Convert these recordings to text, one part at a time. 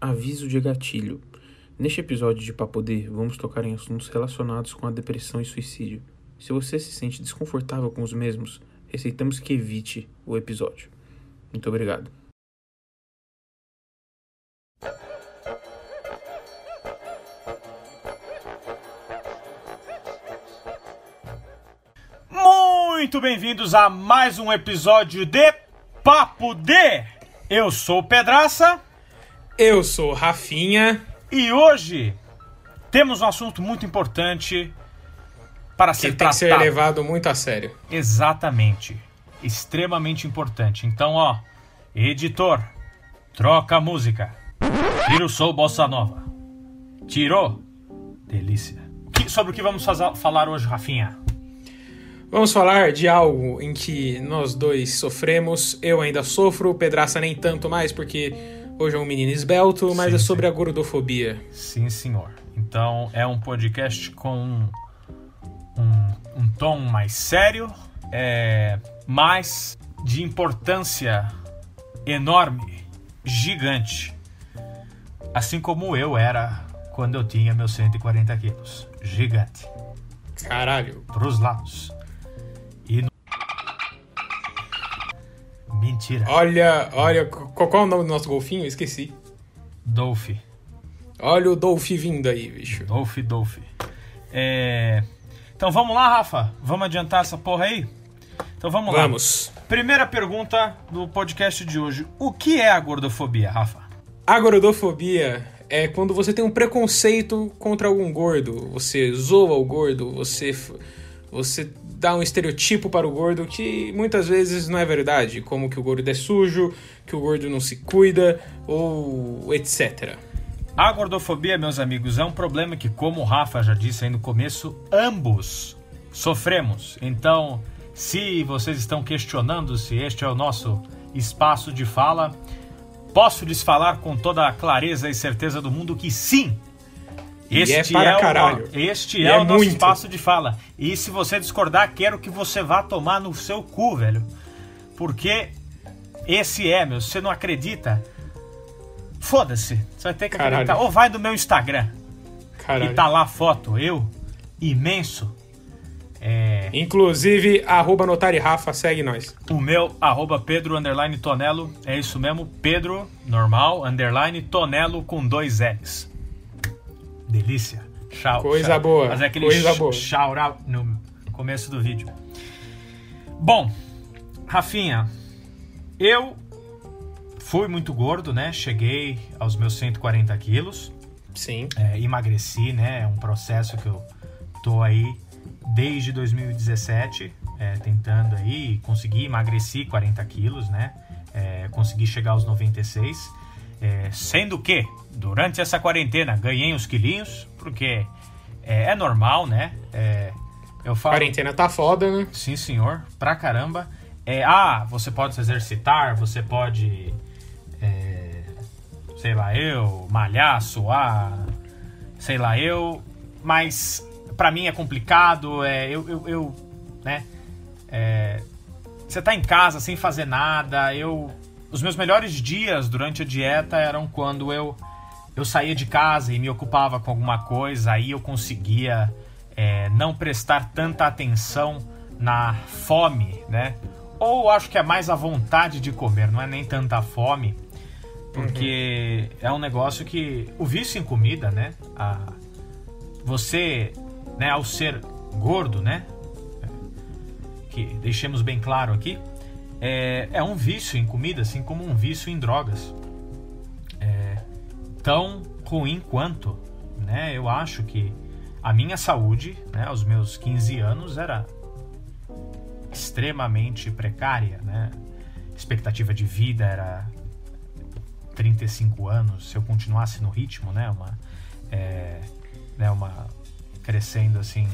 Aviso de gatilho. Neste episódio de Papoder, vamos tocar em assuntos relacionados com a depressão e suicídio. Se você se sente desconfortável com os mesmos, receitamos que evite o episódio. Muito obrigado. Muito bem-vindos a mais um episódio de Papo D. Eu sou Pedraça Eu sou Rafinha. e hoje temos um assunto muito importante para Que ser tem que ser tratado. levado muito a sério. Exatamente. Extremamente importante. Então, ó, editor, troca a música. Tira o bossa nova. Tirou? Delícia. Que- sobre o que vamos falar hoje, Rafinha? Vamos falar de algo em que nós dois sofremos. Eu ainda sofro, Pedraça nem tanto mais, porque hoje é um menino esbelto, mas Sim, é sobre a gordofobia. Sim, senhor. Então é um podcast com um, um, um tom mais sério, é, mais de importância enorme, gigante. Assim como eu era quando eu tinha meus 140 quilos. Gigante. Caralho. Pros lados. Mentira. Olha, olha, qual, qual é o nome do nosso golfinho? Eu Esqueci. Dolph. Olha o Dolph vindo aí, bicho. Dolph, Dolph. É... Então vamos lá, Rafa? Vamos adiantar essa porra aí? Então vamos lá. Vamos. Primeira pergunta do podcast de hoje. O que é a gordofobia, Rafa? A gordofobia é quando você tem um preconceito contra algum gordo. Você zoa o gordo, você, você dá um estereotipo para o gordo que muitas vezes não é verdade. Como que o gordo é sujo, que o gordo não se cuida, ou etc. A gordofobia, meus amigos, é um problema que, como o Rafa já disse aí no começo, ambos sofremos. Então, se vocês estão questionando se este é o nosso espaço de fala, posso lhes falar com toda a clareza e certeza do mundo que sim. E é Este para o- caralho. este E é, é o nosso muito. espaço de fala. E se você discordar, quero que você vá tomar no seu cu, velho. Porque esse é, meu. Se você não acredita, foda-se. Você vai ter que Caralho. acreditar. Ou vai do meu Instagram. Caralho. E tá lá a foto, eu, imenso. É, Inclusive, arroba Notari Rafa, segue nós. o meu, arroba Pedro, underline Tonelo, é isso mesmo, Pedro, normal, underline Tonelo com dois L's. Delícia. Shout, Coisa boa, Fazer aquele coisa boa. out no começo do vídeo. Bom, Rafinha, eu fui muito gordo, né? Cheguei aos meus 140 quilos. Sim. é, emagreci, né? É um processo que eu tô aí desde 2017 é, tentando aí conseguir emagreci 40 quilos, né? É, consegui chegar aos 96. É, sendo que durante essa quarentena ganhei uns quilinhos, porque é, é normal, né? É, eu falo. Quarentena tá foda, né? Sim, senhor, pra caramba. É, ah, você pode se exercitar, você pode, é, sei lá, eu, malhar, suar, sei lá, eu, mas pra mim é complicado, é, eu, eu, eu, né, é, você tá em casa sem fazer nada, eu, os meus melhores dias durante a dieta eram quando eu, eu saía de casa e me ocupava com alguma coisa, aí eu conseguia é, não prestar tanta atenção na fome, né? Ou acho que é mais a vontade de comer, não é nem tanta fome, porque é um negócio que o vício em comida, né? A, você, né, ao ser gordo, né? Que deixemos bem claro aqui, é, é um vício em comida, assim como um vício em drogas. É, tão ruim quanto, né? Eu acho que a minha saúde, né, aos meus 15 anos, era extremamente precária, né? Expectativa de vida era 35 anos. Se eu continuasse no ritmo, né, uma, é, né, uma crescendo assim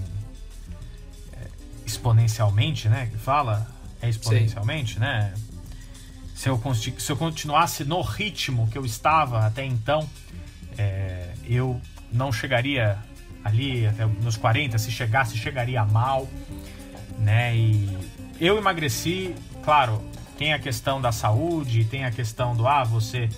é, exponencialmente, né, que fala é exponencialmente, né? Se eu, se eu continuasse no ritmo que eu estava até então, é, eu não chegaria ali até meus 40, se chegasse, chegaria mal, né? E eu emagreci, claro, tem a questão da saúde, tem a questão do ah, você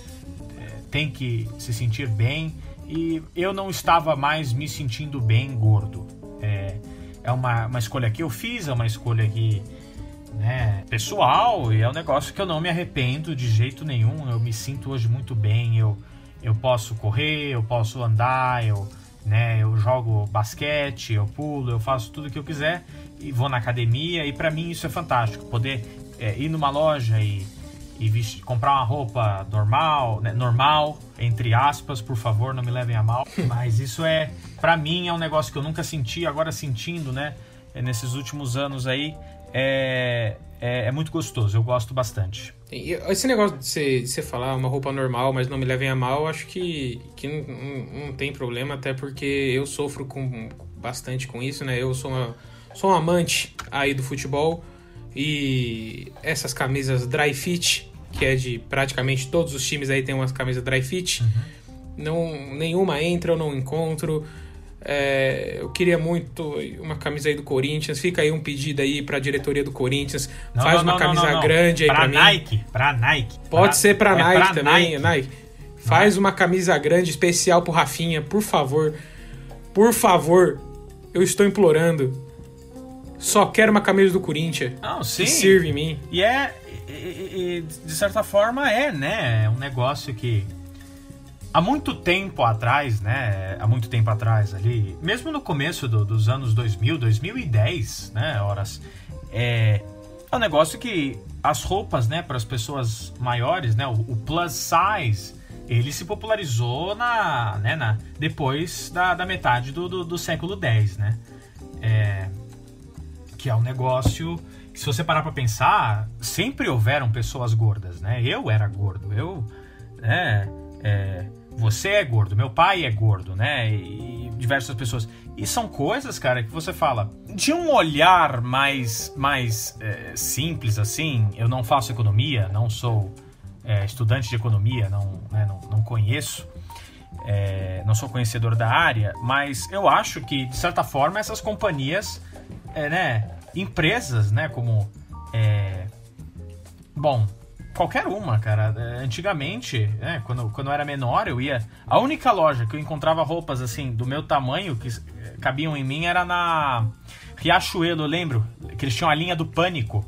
é, tem que se sentir bem e eu não estava mais me sentindo bem gordo. É, é uma, uma escolha que eu fiz, é uma escolha que né, pessoal e é um negócio que eu não me arrependo de jeito nenhum. Eu me sinto hoje muito bem. Eu, eu posso correr, eu posso andar, eu, né, eu jogo basquete, eu pulo, eu faço tudo que eu quiser e vou na academia. E para mim isso é fantástico. Poder é, ir numa loja e e vestir, comprar uma roupa normal, né, normal, entre aspas, por favor, não me levem a mal. Mas isso é, para mim, é um negócio que eu nunca senti, agora sentindo, né, é, nesses últimos anos aí, é, é, é muito gostoso, eu gosto bastante. Esse negócio de você, de você falar uma roupa normal, mas não me levem a mal, acho que, que não, não tem problema, até porque eu sofro com, bastante com isso, né? Eu sou, uma, sou um amante aí do futebol e essas camisas dry fit, que é de praticamente todos os times aí tem umas camisas dry fit. Uhum. Não, nenhuma entra, eu não encontro. É, eu queria muito uma camisa aí do Corinthians. Fica aí um pedido aí pra diretoria do Corinthians. Não, Faz não, uma não, camisa grande aí pra, pra Nike, mim. Pra Nike. Pode pra, ser pra é Nike pra também. Nike. Nike. Faz uma camisa grande especial pro Rafinha, por favor. Por favor. Eu estou implorando. Só quero uma camisa do Corinthians. Não, sim. Que sirva em mim. E é, e, e, de certa forma, é, né? É um negócio que há muito tempo atrás, né? Há muito tempo atrás ali, mesmo no começo do, dos anos 2000, 2010, né? Horas, é, é um negócio que as roupas, né? Para as pessoas maiores, né? O, o, plus size, ele se popularizou na, né? Na, depois da, da metade do, do, do século 10, né? É, que é um negócio que, se você parar para pensar, sempre houveram pessoas gordas, né? Eu era gordo, eu, né? É, você é gordo, meu pai é gordo, né? E diversas pessoas. E são coisas, cara, que você fala de um olhar mais, mais é, simples assim. Eu não faço economia, não sou é, estudante de economia, não, né, não, não conheço. É, não sou conhecedor da área, mas eu acho que, de certa forma, essas companhias é, né, empresas, né, como é, bom, qualquer uma, cara. É, antigamente, né, quando, quando eu era menor, eu ia. A única loja que eu encontrava roupas assim do meu tamanho que cabiam em mim era na Riachuelo, eu lembro que eles tinham a linha do Pânico.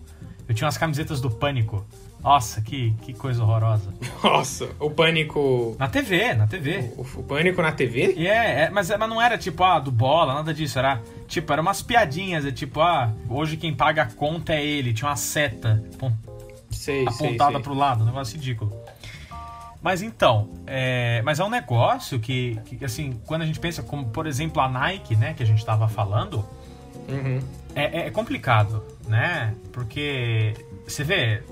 Eu tinha umas camisetas do Pânico. Nossa, que, que coisa horrorosa. Nossa, o pânico. Na TV, na TV. O, o pânico na TV? E é, é mas, mas não era tipo, ah, do bola, nada disso. Era tipo, era umas piadinhas. É tipo, ah, hoje quem paga a conta é ele. Tinha uma seta sei, apontada sei, sei. pro lado, um negócio ridículo. Mas então, é, mas é um negócio que, que, assim, quando a gente pensa, como por exemplo a Nike, né, que a gente tava falando, uhum. é, é complicado, né? Porque você vê,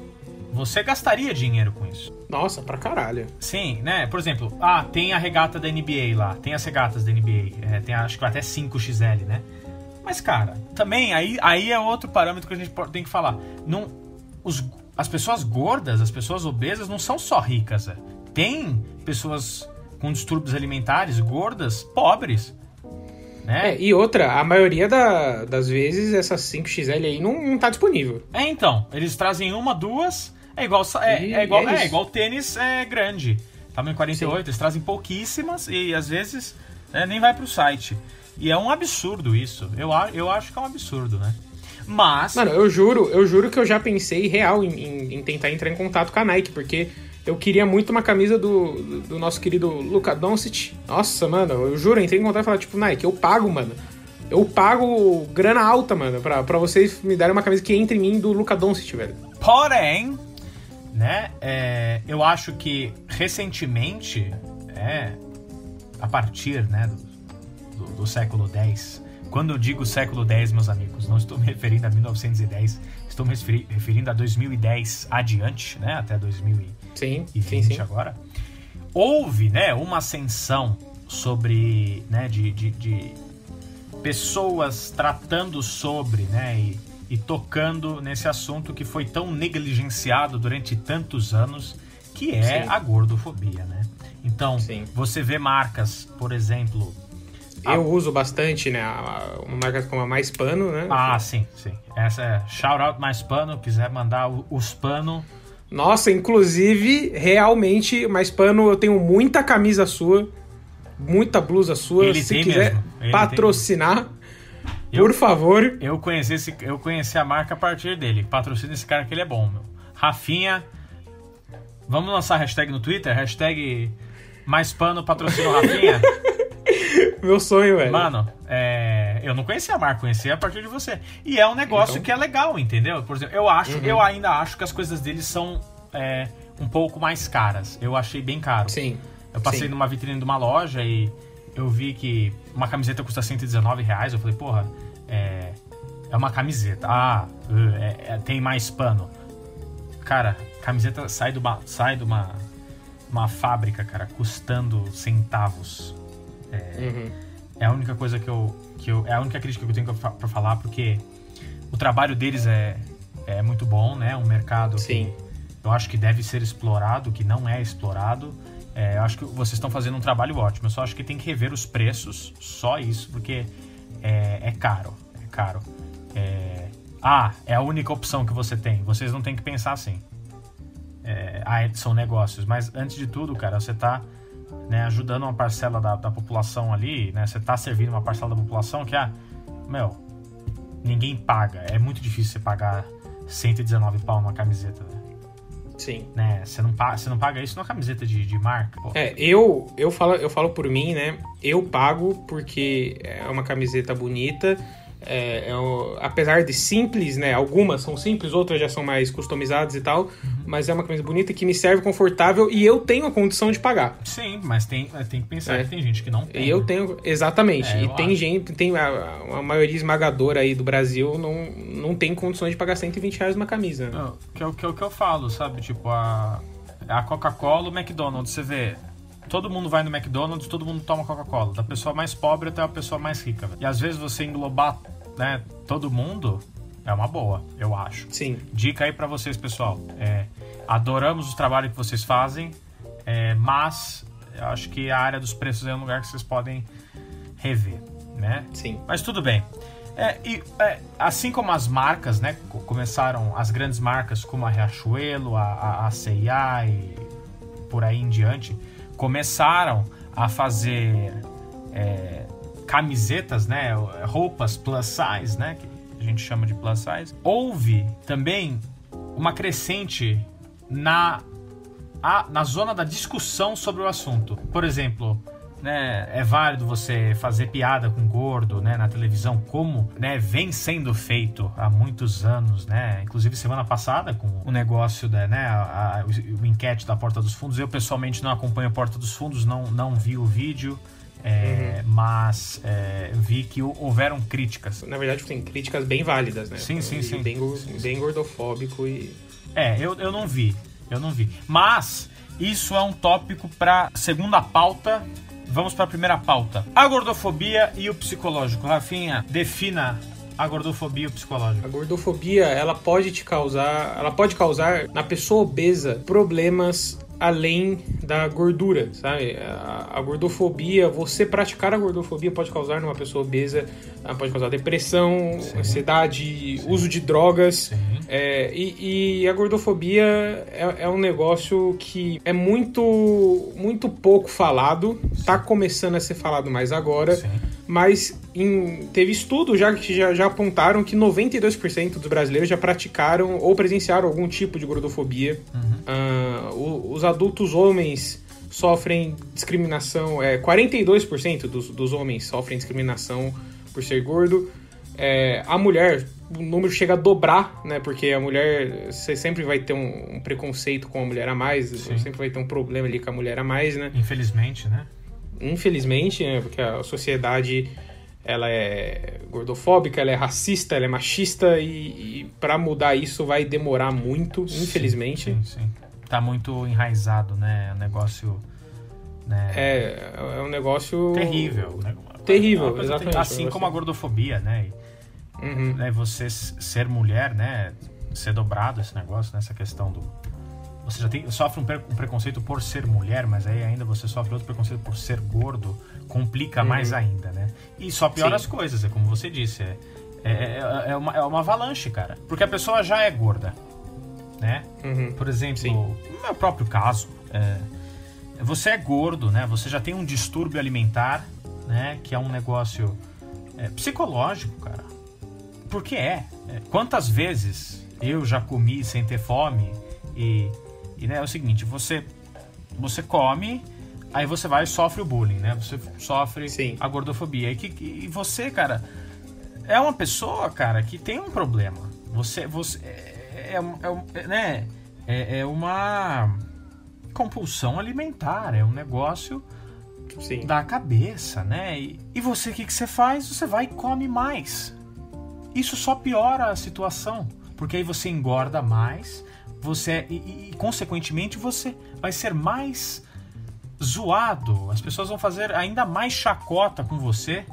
você gastaria dinheiro com isso. Nossa, pra caralho. Sim, né? Por exemplo, ah, tem a regata da NBA lá, tem as regatas da NBA, é, tem acho que até 5XL, né? Mas, cara, também aí, aí é outro parâmetro que a gente tem que falar. Não, os, as pessoas gordas, as pessoas obesas não são só ricas. É. Tem pessoas com distúrbios alimentares, gordas, pobres. Né? É, e outra, a maioria da, das vezes essas 5XL aí não, não tá disponível. É, então. Eles trazem uma, duas. É igual, é, é igual, é, é igual tênis é grande. Tamanho 48, Sim. eles trazem pouquíssimas e às vezes né, nem vai pro site. E é um absurdo isso. Eu, eu acho que é um absurdo, né? Mas. Mano, eu juro, eu juro que eu já pensei real em, em, em tentar entrar em contato com a Nike, porque eu queria muito uma camisa do, do nosso querido Luca Doncic. Nossa, mano, eu juro, entrei em contato e falei, tipo, Nike, eu pago, mano. Eu pago grana alta, mano, pra, pra vocês me darem uma camisa que entre em mim do Luca Doncic, velho. Porém, né, é, eu acho que recentemente, é, a partir, né, do, do, do século X, quando eu digo século X, meus amigos, não estou me referindo a 1910, estou me referindo a 2010 adiante, né, até 2020 sim, sim, sim. agora. Houve, né, uma ascensão sobre, né, de, de, de pessoas tratando sobre, né, e, e tocando nesse assunto que foi tão negligenciado durante tantos anos, que é sim. a gordofobia, né? Então, sim. você vê marcas, por exemplo, eu a... uso bastante, né? Uma marca como a Mais Pano, né? Ah, sim, sim. Essa é shout out Mais Pano. Quiser mandar os pano Nossa, inclusive, realmente, mais pano, eu tenho muita camisa sua, muita blusa sua. Ele Se quiser patrocinar, Eu- por favor. Eu conheci, esse, eu conheci a marca a partir dele. Patrocina esse cara que ele é bom, meu. Rafinha. Vamos lançar a hashtag no Twitter? Hashtag mais pano patrocina o Rafinha. Meu sonho, velho. Mano, é, eu não conhecia a marca, conhecia a partir de você. E é um negócio Então. que é legal, entendeu? Por exemplo, eu acho, eu ainda acho que as coisas deles são é, um pouco mais caras. Eu achei bem caro. Sim. Eu passei sim. numa vitrine de uma loja e eu vi que uma camiseta custa 119 reais. Eu falei, porra, é, é uma camiseta. Ah, uh, é- é- tem mais pano. Cara, camiseta sai de uma, sai de uma, uma fábrica, cara, custando centavos. Uhum. É a única coisa que eu, que eu. É a única crítica que eu tenho pra falar, porque o trabalho deles é, é muito bom, né? Um mercado Sim. que eu acho que deve ser explorado, que não é explorado. É, eu acho que vocês estão fazendo um trabalho ótimo. Eu só acho que tem que rever os preços, só isso, porque é, é caro. É caro. É, ah, é a única opção que você tem. Vocês não têm que pensar assim. É, ah, é- são negócios. Mas antes de tudo, cara, você tá né, ajudando uma parcela da, da população ali, né? Você tá servindo uma parcela da população que, ah, meu, ninguém paga. É muito difícil você pagar 119 pau numa camiseta, né? Sim. né? Você não paga, você não paga isso numa camiseta de, de marca, pô. É, eu, eu, falo, eu falo por mim, né? Eu pago porque é uma camiseta bonita. É, é o- apesar de simples, né? Algumas são simples, outras já são mais customizadas e tal. Mas é uma camisa bonita que me serve confortável e eu tenho a condição de pagar. Sim, mas tem, tem que pensar É. que tem gente que não tem. E eu né? tenho, exatamente. É, e tem acho. gente, tem a, a maioria esmagadora aí do Brasil não, não tem condições de pagar 120 reais uma camisa. né? Não, que é o que, é o que eu falo, sabe? Tipo, a, a Coca-Cola, o McDonald's, você vê. Todo mundo vai no McDonald's, todo mundo toma Coca-Cola. Da pessoa mais pobre até a pessoa mais rica. E às vezes você englobar né, todo mundo é uma boa, eu acho. Sim, Dica aí pra vocês, pessoal. É, adoramos o trabalho que vocês fazem, é, mas eu acho que a área dos preços é um lugar que vocês podem rever, né? sim. Mas tudo bem. É, e, é, assim como as marcas, né? co- Começaram as grandes marcas como a Riachuelo, a, a, a C&A e por aí em diante, começaram a fazer é, camisetas, né? Roupas plus size, né? Que a gente chama de plus size. Houve também uma crescente na a- na zona da discussão sobre o assunto. Por exemplo, né, é válido você fazer piada com gordo né, na televisão, como né, vem sendo feito há muitos anos, né? Inclusive semana passada com o negócio da né, a, a- o, enquete da Porta dos Fundos. Eu pessoalmente não acompanho a Porta dos Fundos, não, não vi o vídeo. É, Mas é, vi que hou- houveram críticas. Na verdade, tem críticas bem válidas, né? Sim, sim, E sim. Bem, sim. bem gordofóbico e. É, eu, eu não vi. Eu não vi. Mas isso é um tópico para segunda pauta. Vamos para a primeira pauta. A gordofobia e o psicológico. Rafinha, defina a gordofobia e o psicológico. A gordofobia, ela pode te causar, ela pode causar na pessoa obesa problemas além da gordura, sabe? A, a gordofobia, você praticar a gordofobia pode causar numa pessoa obesa, ah, pode causar depressão, ansiedade, uso de drogas. Sim. É, e, e a gordofobia é, é um negócio que é muito, muito pouco falado, tá começando a ser falado mais agora. Sim. Mas em- teve estudos já que já, já apontaram que 92% dos brasileiros já praticaram ou presenciaram algum tipo de gordofobia. Ah, o- os adultos homens sofrem discriminação, é, 42% dos, dos homens sofrem discriminação por ser gordo. É, a mulher, o número chega a dobrar, né? Porque a mulher, você sempre vai ter um, um preconceito com a mulher a mais, sempre vai ter um problema ali com a mulher a mais, né? Infelizmente, né? infelizmente, né, porque a sociedade ela é gordofóbica, ela é racista, ela é machista e, e para mudar isso vai demorar muito, infelizmente. Sim, sim. Tá muito enraizado, né? O negócio. Né? É, é um negócio terrível. né? Terrível, exatamente. Assim como a gordofobia, né? Uhum. né, você ser mulher, né, ser dobrado esse negócio, nessa questão do você já tem, sofre um, pre- um preconceito por ser mulher, mas aí ainda você sofre outro preconceito por ser gordo, complica mais ainda, né? E só piora Sim. as coisas, é como você disse, é, é, é- é uma, é uma avalanche, cara. Porque a pessoa já é gorda. Né? Uhum. Por exemplo, Sim. no meu próprio caso, é, você é gordo, né? Você já tem um distúrbio alimentar, né? Que é um negócio é, psicológico, cara. Porque é. É, Quantas vezes eu já comi sem ter fome e, e né, é o seguinte, você você come, aí você vai e sofre o bullying, né? Você sofre Sim. a gordofobia. E, que, e você, cara, é uma pessoa, cara, que tem um problema. Você, você é, é, é é, né? É, é uma compulsão alimentar, é um negócio Sim. da cabeça, né? E, e você, o que, que você faz? Você vai e come mais. Isso só piora a situação, porque aí você engorda mais, você e, e- e, consequentemente você vai ser mais zoado. As pessoas vão fazer ainda mais chacota com você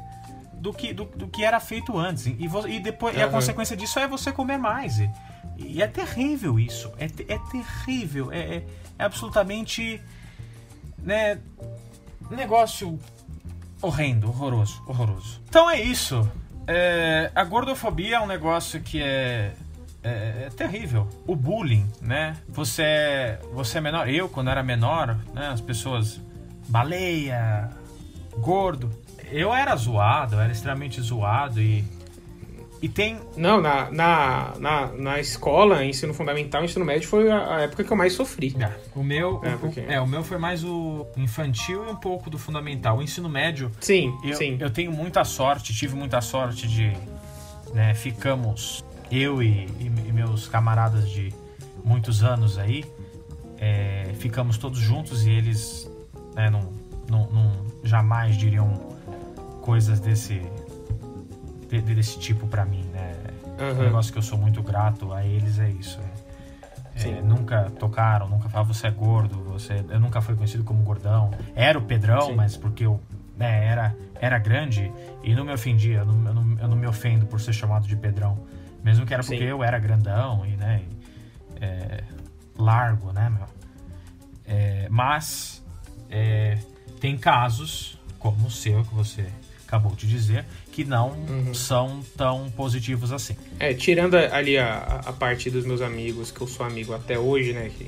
do que, do, do que era feito antes. E, vo- e depois e a consequência disso é você comer mais. E, e é terrível isso. É, é terrível. É, é- é absolutamente. Né, negócio horrendo, horroroso, horroroso. Então é isso. É, a gordofobia é um negócio que é, é, é terrível. O bullying, né? Você é, você é menor. Eu, quando era menor, né, as pessoas. Baleia, gordo. Eu era zoado, eu era extremamente zoado e. E tem. Não, na, na, na, na escola, ensino fundamental, ensino médio, foi a, a época que eu mais sofri. Ah, O meu. É, o- porque- é, o meu foi mais o infantil e um pouco do fundamental. O ensino médio. Sim, Eu, sim. eu tenho muita sorte, tive muita sorte de. Né, ficamos, eu e, e- e meus camaradas de muitos anos aí, é, ficamos todos juntos e eles né, não, não, não jamais diriam coisas desse, de- desse tipo pra mim, né? Um Aham. negócio que eu sou muito grato a eles é isso. é- é, nunca tocaram, nunca falaram você é gordo, você, eu nunca fui conhecido como gordão. Era o Pedrão, Sim. mas porque eu né, era, era grande e não me ofendia, eu não, eu, não, eu não me ofendo por ser chamado de Pedrão. Mesmo que era porque Sim. eu era grandão e, né, e, é, largo, né, meu? É, mas é, tem casos, como o seu, que você acabou de dizer, que não Uhum. são tão positivos assim. É, tirando ali a, a parte dos meus amigos, que eu sou amigo até hoje, né? Que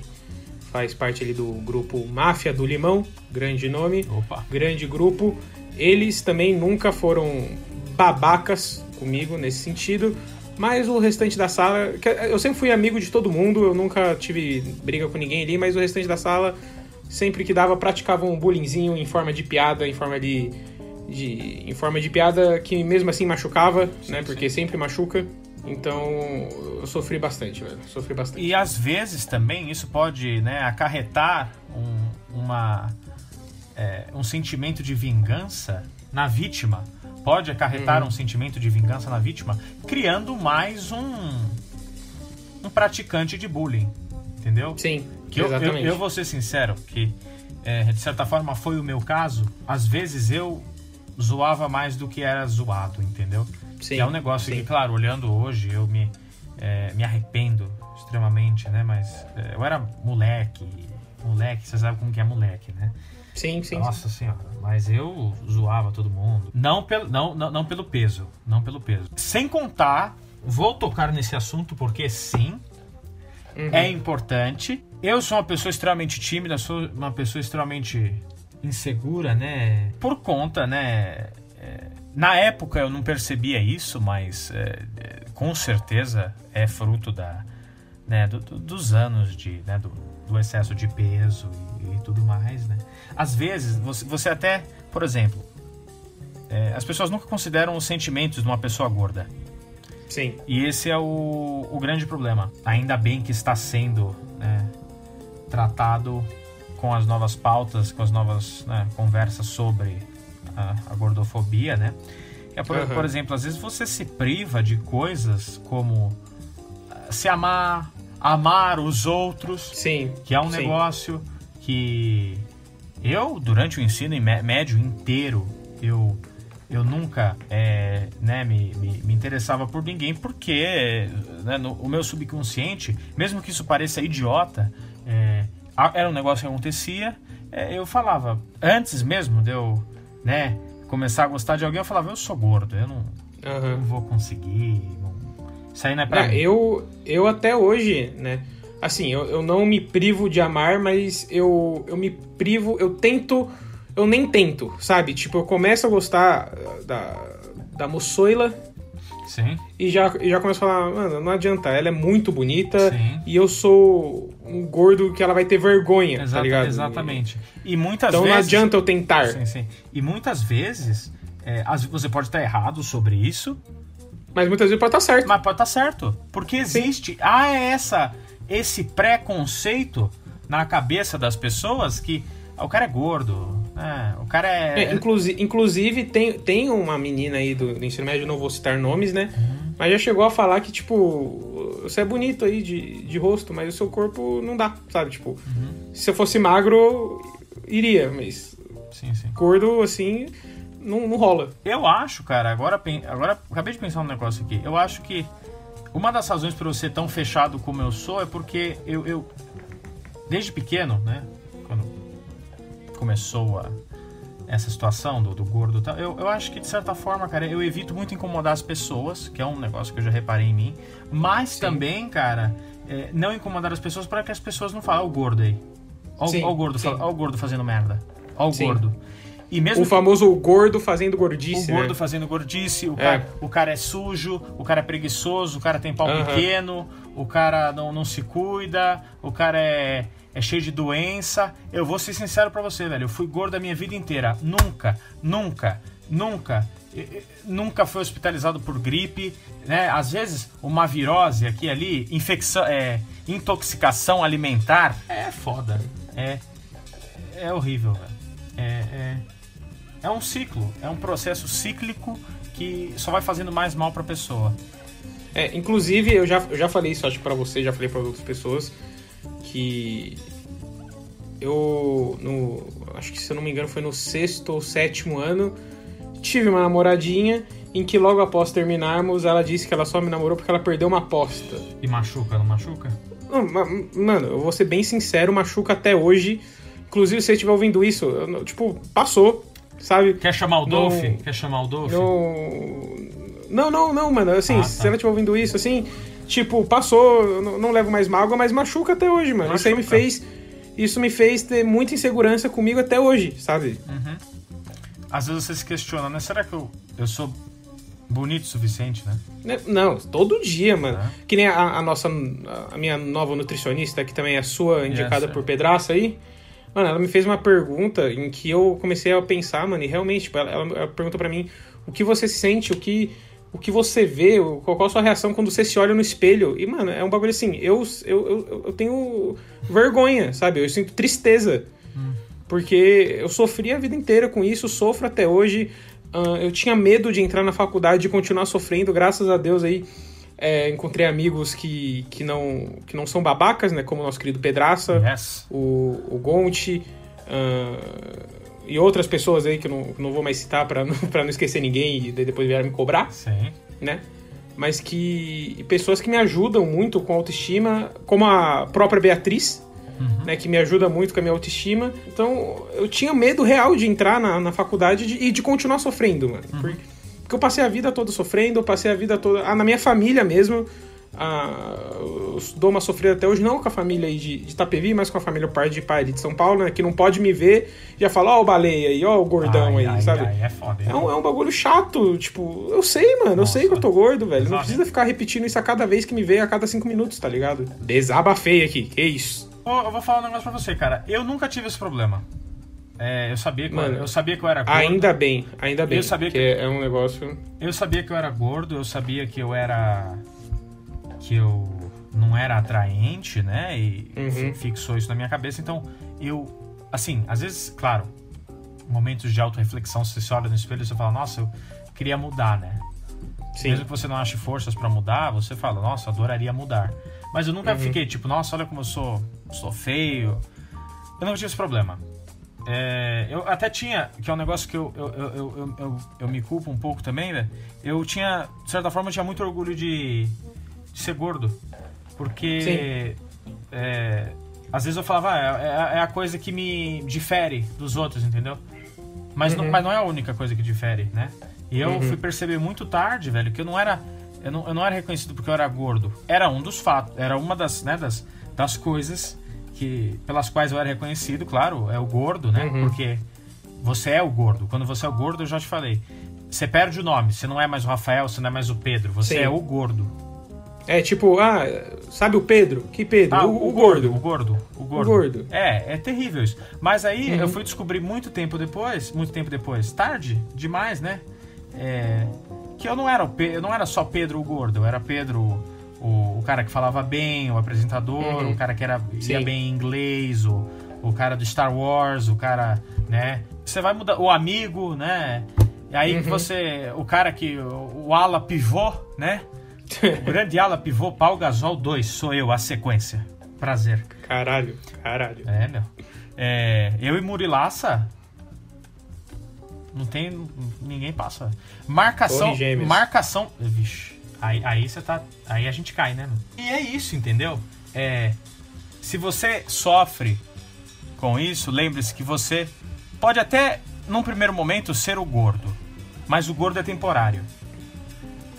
faz parte ali do grupo Máfia do Limão, grande nome, Opa. grande grupo. Eles também nunca foram babacas comigo nesse sentido. Mas o restante da sala. Eu sempre fui amigo de todo mundo, eu nunca tive briga com ninguém ali, mas o restante da sala, sempre que dava, praticava um bullyingzinho em forma de piada, em forma de. De em forma de piada que mesmo assim machucava, né? Porque sempre machuca. Então eu sofri bastante, velho. Sofri bastante. E às vezes também isso pode né, acarretar um, uma, é, um sentimento de vingança na vítima. Pode acarretar Uhum. um sentimento de vingança na vítima, criando mais um, um praticante de bullying. Entendeu? Sim, Que eu, eu, exatamente. eu vou ser sincero, que é, de certa forma foi o meu caso. Às vezes eu zoava mais do que era zoado, entendeu? Sim, Que é um negócio sim. que, claro, olhando hoje, eu me, é, me arrependo extremamente, né? Mas é, eu era moleque. Moleque, você sabe como que é moleque, né? Sim, sim. Nossa senhora, mas eu zoava todo mundo. Não pelo, não, não, não pelo peso, não pelo peso. Sem contar, vou tocar nesse assunto porque sim, Uhum. é importante. Eu sou uma pessoa extremamente tímida, sou uma pessoa extremamente insegura, né? Por conta, né? é, na época eu não percebia isso, mas é, é, com certeza é fruto da, né, do- do- dos anos de, né, do, do excesso de peso e, e tudo mais, né? Às vezes você, você até, por exemplo, é, as pessoas nunca consideram os sentimentos de uma pessoa gorda. Sim. E esse é o, o grande problema. Ainda bem que está sendo né, tratado com as novas pautas, com as novas né, conversas sobre a, a gordofobia, né? É por, Aham. por exemplo, às vezes você se priva de coisas como ah, se amar, amar os outros, Sim. que é um sim. negócio que eu, durante o ensino mé- médio inteiro, eu, eu nunca é, né, me, me, me interessava por ninguém, porque né, no, o meu subconsciente, mesmo que isso pareça idiota, é, era um negócio que acontecia, é, eu falava, antes mesmo de eu né, começar a gostar de alguém, eu falava, eu sou gordo, eu não, Aham. não vou conseguir, não... isso aí não é pra É, mim. eu, eu até hoje, né? Assim, eu, eu não me privo de amar, mas eu, eu me privo, eu tento. Eu nem tento, sabe? Tipo, eu começo a gostar da, da moçoila Sim. e já, e já começo a falar, mano, não adianta, ela é muito bonita Sim. e eu sou um gordo que ela vai ter vergonha, tá ligado? exatamente. E muitas Então não vezes. adianta eu tentar. Sim, sim. E muitas vezes, é, você pode estar errado sobre isso, Mas muitas vezes pode estar certo. mas pode estar certo. Porque existe. Ah, é essa, esse preconceito na cabeça das pessoas que ah, o cara é gordo, né? o cara é. É, inclusi- inclusive, tem, tem uma menina aí do, do ensino médio, não vou citar nomes, né? Uhum. Mas já chegou a falar que, tipo, você é bonito aí de, de rosto, mas o seu corpo não dá, sabe? Tipo, Uhum. se eu fosse magro, iria, mas Sim, sim. gordo, assim, não, não rola. Eu acho, cara, agora, agora acabei de pensar um negócio aqui. Eu acho que uma das razões para eu ser tão fechado como eu sou é porque eu, eu desde pequeno, né, quando começou a, essa situação do, do gordo e tal, eu, eu acho que de certa forma, cara, eu evito muito incomodar as pessoas, que é um negócio que eu já reparei em mim, mas também, cara, é, não incomodar as pessoas para que as pessoas não falem, ó o gordo aí. Ó, Sim, ó o gordo, sim. ó o gordo fazendo merda. Ó o Sim. gordo. E mesmo O famoso gordo fazendo gordice, o gordo né? fazendo gordice, o, É. cara, o cara é sujo, o cara é preguiçoso, o cara tem pau Aham. pequeno, o cara não, não se cuida, o cara é, é cheio de doença. Eu vou ser sincero pra você, velho. Eu fui gordo a minha vida inteira. Nunca, nunca, nunca, nunca fui hospitalizado por gripe, né? Às vezes uma virose aqui ali, infecção, é, intoxicação alimentar, é foda. É, é horrível, velho. É, é, é um ciclo, é um processo cíclico que só vai fazendo mais mal pra pessoa. É, inclusive, eu já, eu já falei isso, acho pra você, já falei pra outras pessoas, que eu, no, acho que se eu não me engano foi no sexto ou sétimo ano, tive uma namoradinha em que logo após terminarmos, ela disse que ela só me namorou porque ela perdeu uma aposta. E machuca, não machuca? Não, Mano, eu vou ser bem sincero, machuca até hoje. Inclusive, se você estiver ouvindo isso, eu tipo, passou, sabe? Quer chamar o Dolph? Quer chamar o Dolph? Não, não, não, não, mano. Assim, Ah, tá. se ela estiver ouvindo isso, assim, tipo, passou, não, não levo mais mágoa, mas machuca até hoje, mano. Isso aí me Machuca. fez. Isso me fez ter muita insegurança comigo até hoje, sabe? Às vezes você se questiona, né? Será que eu, eu sou bonito o suficiente, né? Né? Não, todo dia, mano. É. Que nem a, a nossa. A minha nova nutricionista, que também é sua, indicada Yes, é. por Pedraça aí. Mano, ela me fez uma pergunta em que eu comecei a pensar, mano, e realmente, tipo, ela, ela- perguntou pra mim o que você sente, o que. O que você vê, qual, a sua reação quando você se olha no espelho. E, mano, é um bagulho assim, eu, eu, eu, eu tenho vergonha, sabe? Eu sinto tristeza. Porque eu sofri a vida inteira com isso, sofro até hoje. Ah, eu tinha medo de entrar na faculdade e continuar sofrendo. Graças a Deus aí é, encontrei amigos que, que, não, que não são babacas, né? Como o nosso querido Pedraça, Yes. o, o Gonte ah, e outras pessoas aí que eu não, não vou mais citar pra não, pra não esquecer ninguém e depois vieram me cobrar Sim. né? Mas que pessoas que me ajudam muito com a autoestima, como a própria Beatriz, né? Que me ajuda muito com a minha autoestima. Então, eu tinha medo real de entrar na, na faculdade de- e de continuar sofrendo, mano. Porque, porque eu passei a vida toda sofrendo, eu passei a vida toda... Ah, na minha família mesmo, eu dou uma sofrida até hoje, não com a família aí de, de Itapevi, mas com a família pai de pai de São Paulo, né? Que não pode me ver e já fala, ó o baleia aí, ó o gordão Ai, aí, ai, sabe? ai, é foda. É um, é um bagulho chato, tipo, eu sei, mano, eu sei que eu tô gordo, velho. Não Exato. precisa ficar repetindo isso a cada vez que me vê, a cada cinco minutos, tá ligado? Desabafei aqui, que isso? Eu vou falar um negócio pra você, cara. Eu nunca tive esse problema. É, eu sabia que eu, Mano, eu sabia que eu era gordo. Ainda bem, ainda bem. Eu sabia que que- é um negócio. Eu sabia que eu era gordo, eu sabia que eu era. Que eu não era atraente, né? E Uhum. fi- fixou isso na minha cabeça. Então, eu. Assim, às vezes, claro, momentos de autorreflexão, você se olha no espelho e você fala, nossa, eu queria mudar, né? Sim. Mesmo que você não ache forças pra mudar, você fala, nossa, adoraria mudar. Mas eu nunca Uhum. fiquei tipo, nossa, olha como eu sou, sou feio. Eu não tive esse problema. É, eu até tinha, que é um negócio que eu, eu, eu, eu, eu, eu- eu me culpo um pouco também, né? Eu tinha, de certa forma, eu tinha muito orgulho de, de ser gordo. Porque é, às vezes eu falava, ah, é, é a coisa que me difere dos outros, entendeu? Mas, não, mas não é a única coisa que difere, né? E eu fui perceber muito tarde, velho, que eu não era. Eu não, eu não era reconhecido porque eu era gordo. Era um dos fatos, era uma das, né, das, das coisas que pelas quais eu era reconhecido, claro, é o gordo, né? Uhum. Porque você é o gordo. Quando você é o gordo, eu já te falei. Você perde o nome. Você não é mais o Rafael, você não é mais o Pedro. Você Sim. é o gordo. É tipo, ah, sabe o Pedro? Que Pedro? Ah, o, o gordo. O gordo. O gordo. gordo. É, é terrível isso. Mas aí Uhum. eu fui descobrir muito tempo depois, muito tempo depois, tarde demais, né? É, que eu não era o Pe- eu não era só Pedro o gordo, eu era Pedro o, o cara que falava bem, o apresentador, Uhum. o cara que era ia Sim. bem em inglês, o, o cara do Star Wars, o cara, né? Você vai mudar o amigo, né? E aí Uhum. você, o cara que o, o ala pivô, né? Grande ala pivô Pau Gasol 2, sou eu, a sequência. Prazer. caralho, caralho. É, meu. É, eu e Murilaça. Não tem. Ninguém passa. Marcação. Marcação. Vixe. Aí, aí você tá. Aí a gente cai, né, meu? E é isso, entendeu? É. Se você sofre com isso, lembre-se que você pode até, num primeiro momento, ser o gordo. Mas o gordo é temporário.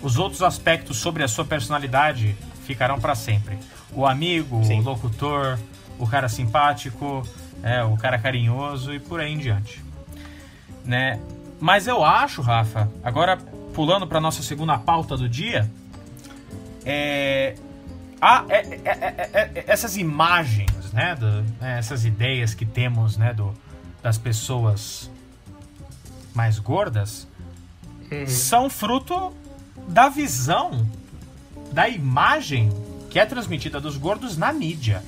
Os outros aspectos sobre a sua personalidade ficarão para sempre. O amigo, Sim. o locutor, o cara simpático, é, o cara carinhoso e por aí em diante. Né? Mas eu acho, Rafa, agora pulando para nossa segunda pauta do dia, é, é- é- essas imagens, né, do- né, essas ideias que temos, né, do, das pessoas mais gordas, Uhum. são fruto da visão, da imagem que é transmitida dos gordos na mídia.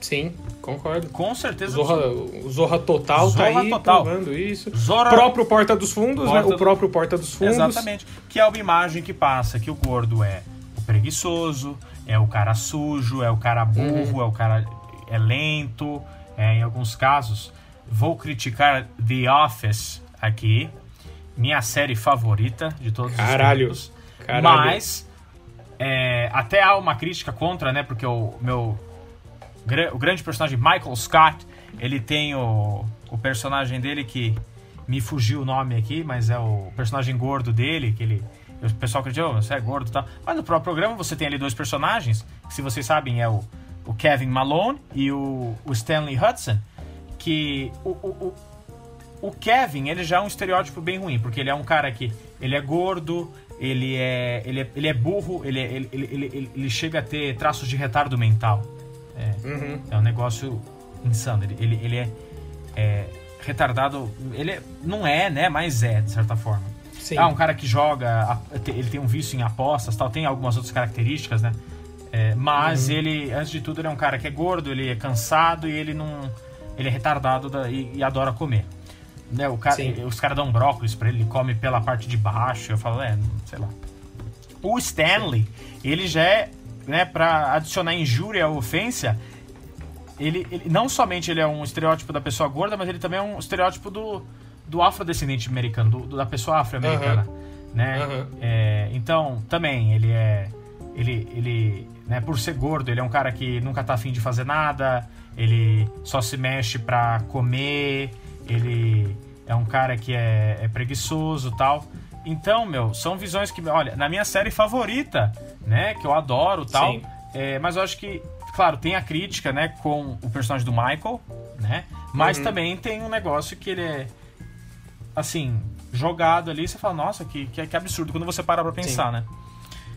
Sim, concordo. Com certeza. Zorra, o Zorra Total tá Zorra aí Total. provando isso. Zorra- O próprio Porta dos Fundos, Porta né? O próprio Porta dos Fundos. Exatamente. Que é uma imagem que passa que o gordo é o preguiçoso, é o cara sujo, é o cara burro, é o cara é lento. é, em alguns casos, vou criticar The Office aqui, minha série favorita de todos Caralho. os tempos. Caralho. Mas é, até há uma crítica contra, né? Porque o meu o grande personagem Michael Scott, ele tem o, o personagem dele que me fugiu o nome aqui, mas é o personagem gordo dele, que ele o pessoal critica, oh, você é gordo e tal. Mas no próprio programa você tem ali dois personagens, que se vocês sabem é o, o Kevin Malone e o, o Stanley Hudson, que o, o, o, Kevin, ele já é um estereótipo bem ruim, porque ele é um cara que ele é gordo, ele é, ele é, ele é burro, ele, é- ele, ele, ele, chega a ter traços de retardo mental. É, Uhum. é um negócio insano. Ele, ele, ele é, é retardado. Ele é- não é, né? Mas é, de certa forma. Sim. Ah, um cara que joga. Ele tem um vício em apostas tal. Tem algumas outras características, né? É, mas ele, antes de tudo, ele é um cara que é gordo, ele é cansado e ele não. Ele é retardado da- e, e adora comer. Né, o cara, os caras dão brócolis pra ele, ele come pela parte de baixo. Eu falo, é, sei lá. O Stanley, ele já é, né, pra adicionar injúria ou ofensa, ele, ele- não somente ele é um estereótipo da pessoa gorda, mas ele também é um estereótipo do, do afrodescendente americano, do, do- da pessoa afro-americana, né? Aham. É, então, também, ele é... Ele, ele né, por ser gordo, ele é um cara que nunca tá afim de fazer nada, ele só se mexe pra comer, ele é um cara que é, é preguiçoso tal. Então, meu, são visões que, olha, na minha série favorita, né, que eu adoro tal, Sim. é, mas eu acho que, claro, tem a crítica, né, com o personagem do Michael, né, mas Uhum. também tem um negócio que ele é, assim, jogado ali, você fala, nossa, que, que, que absurdo, quando você para pra pensar, né.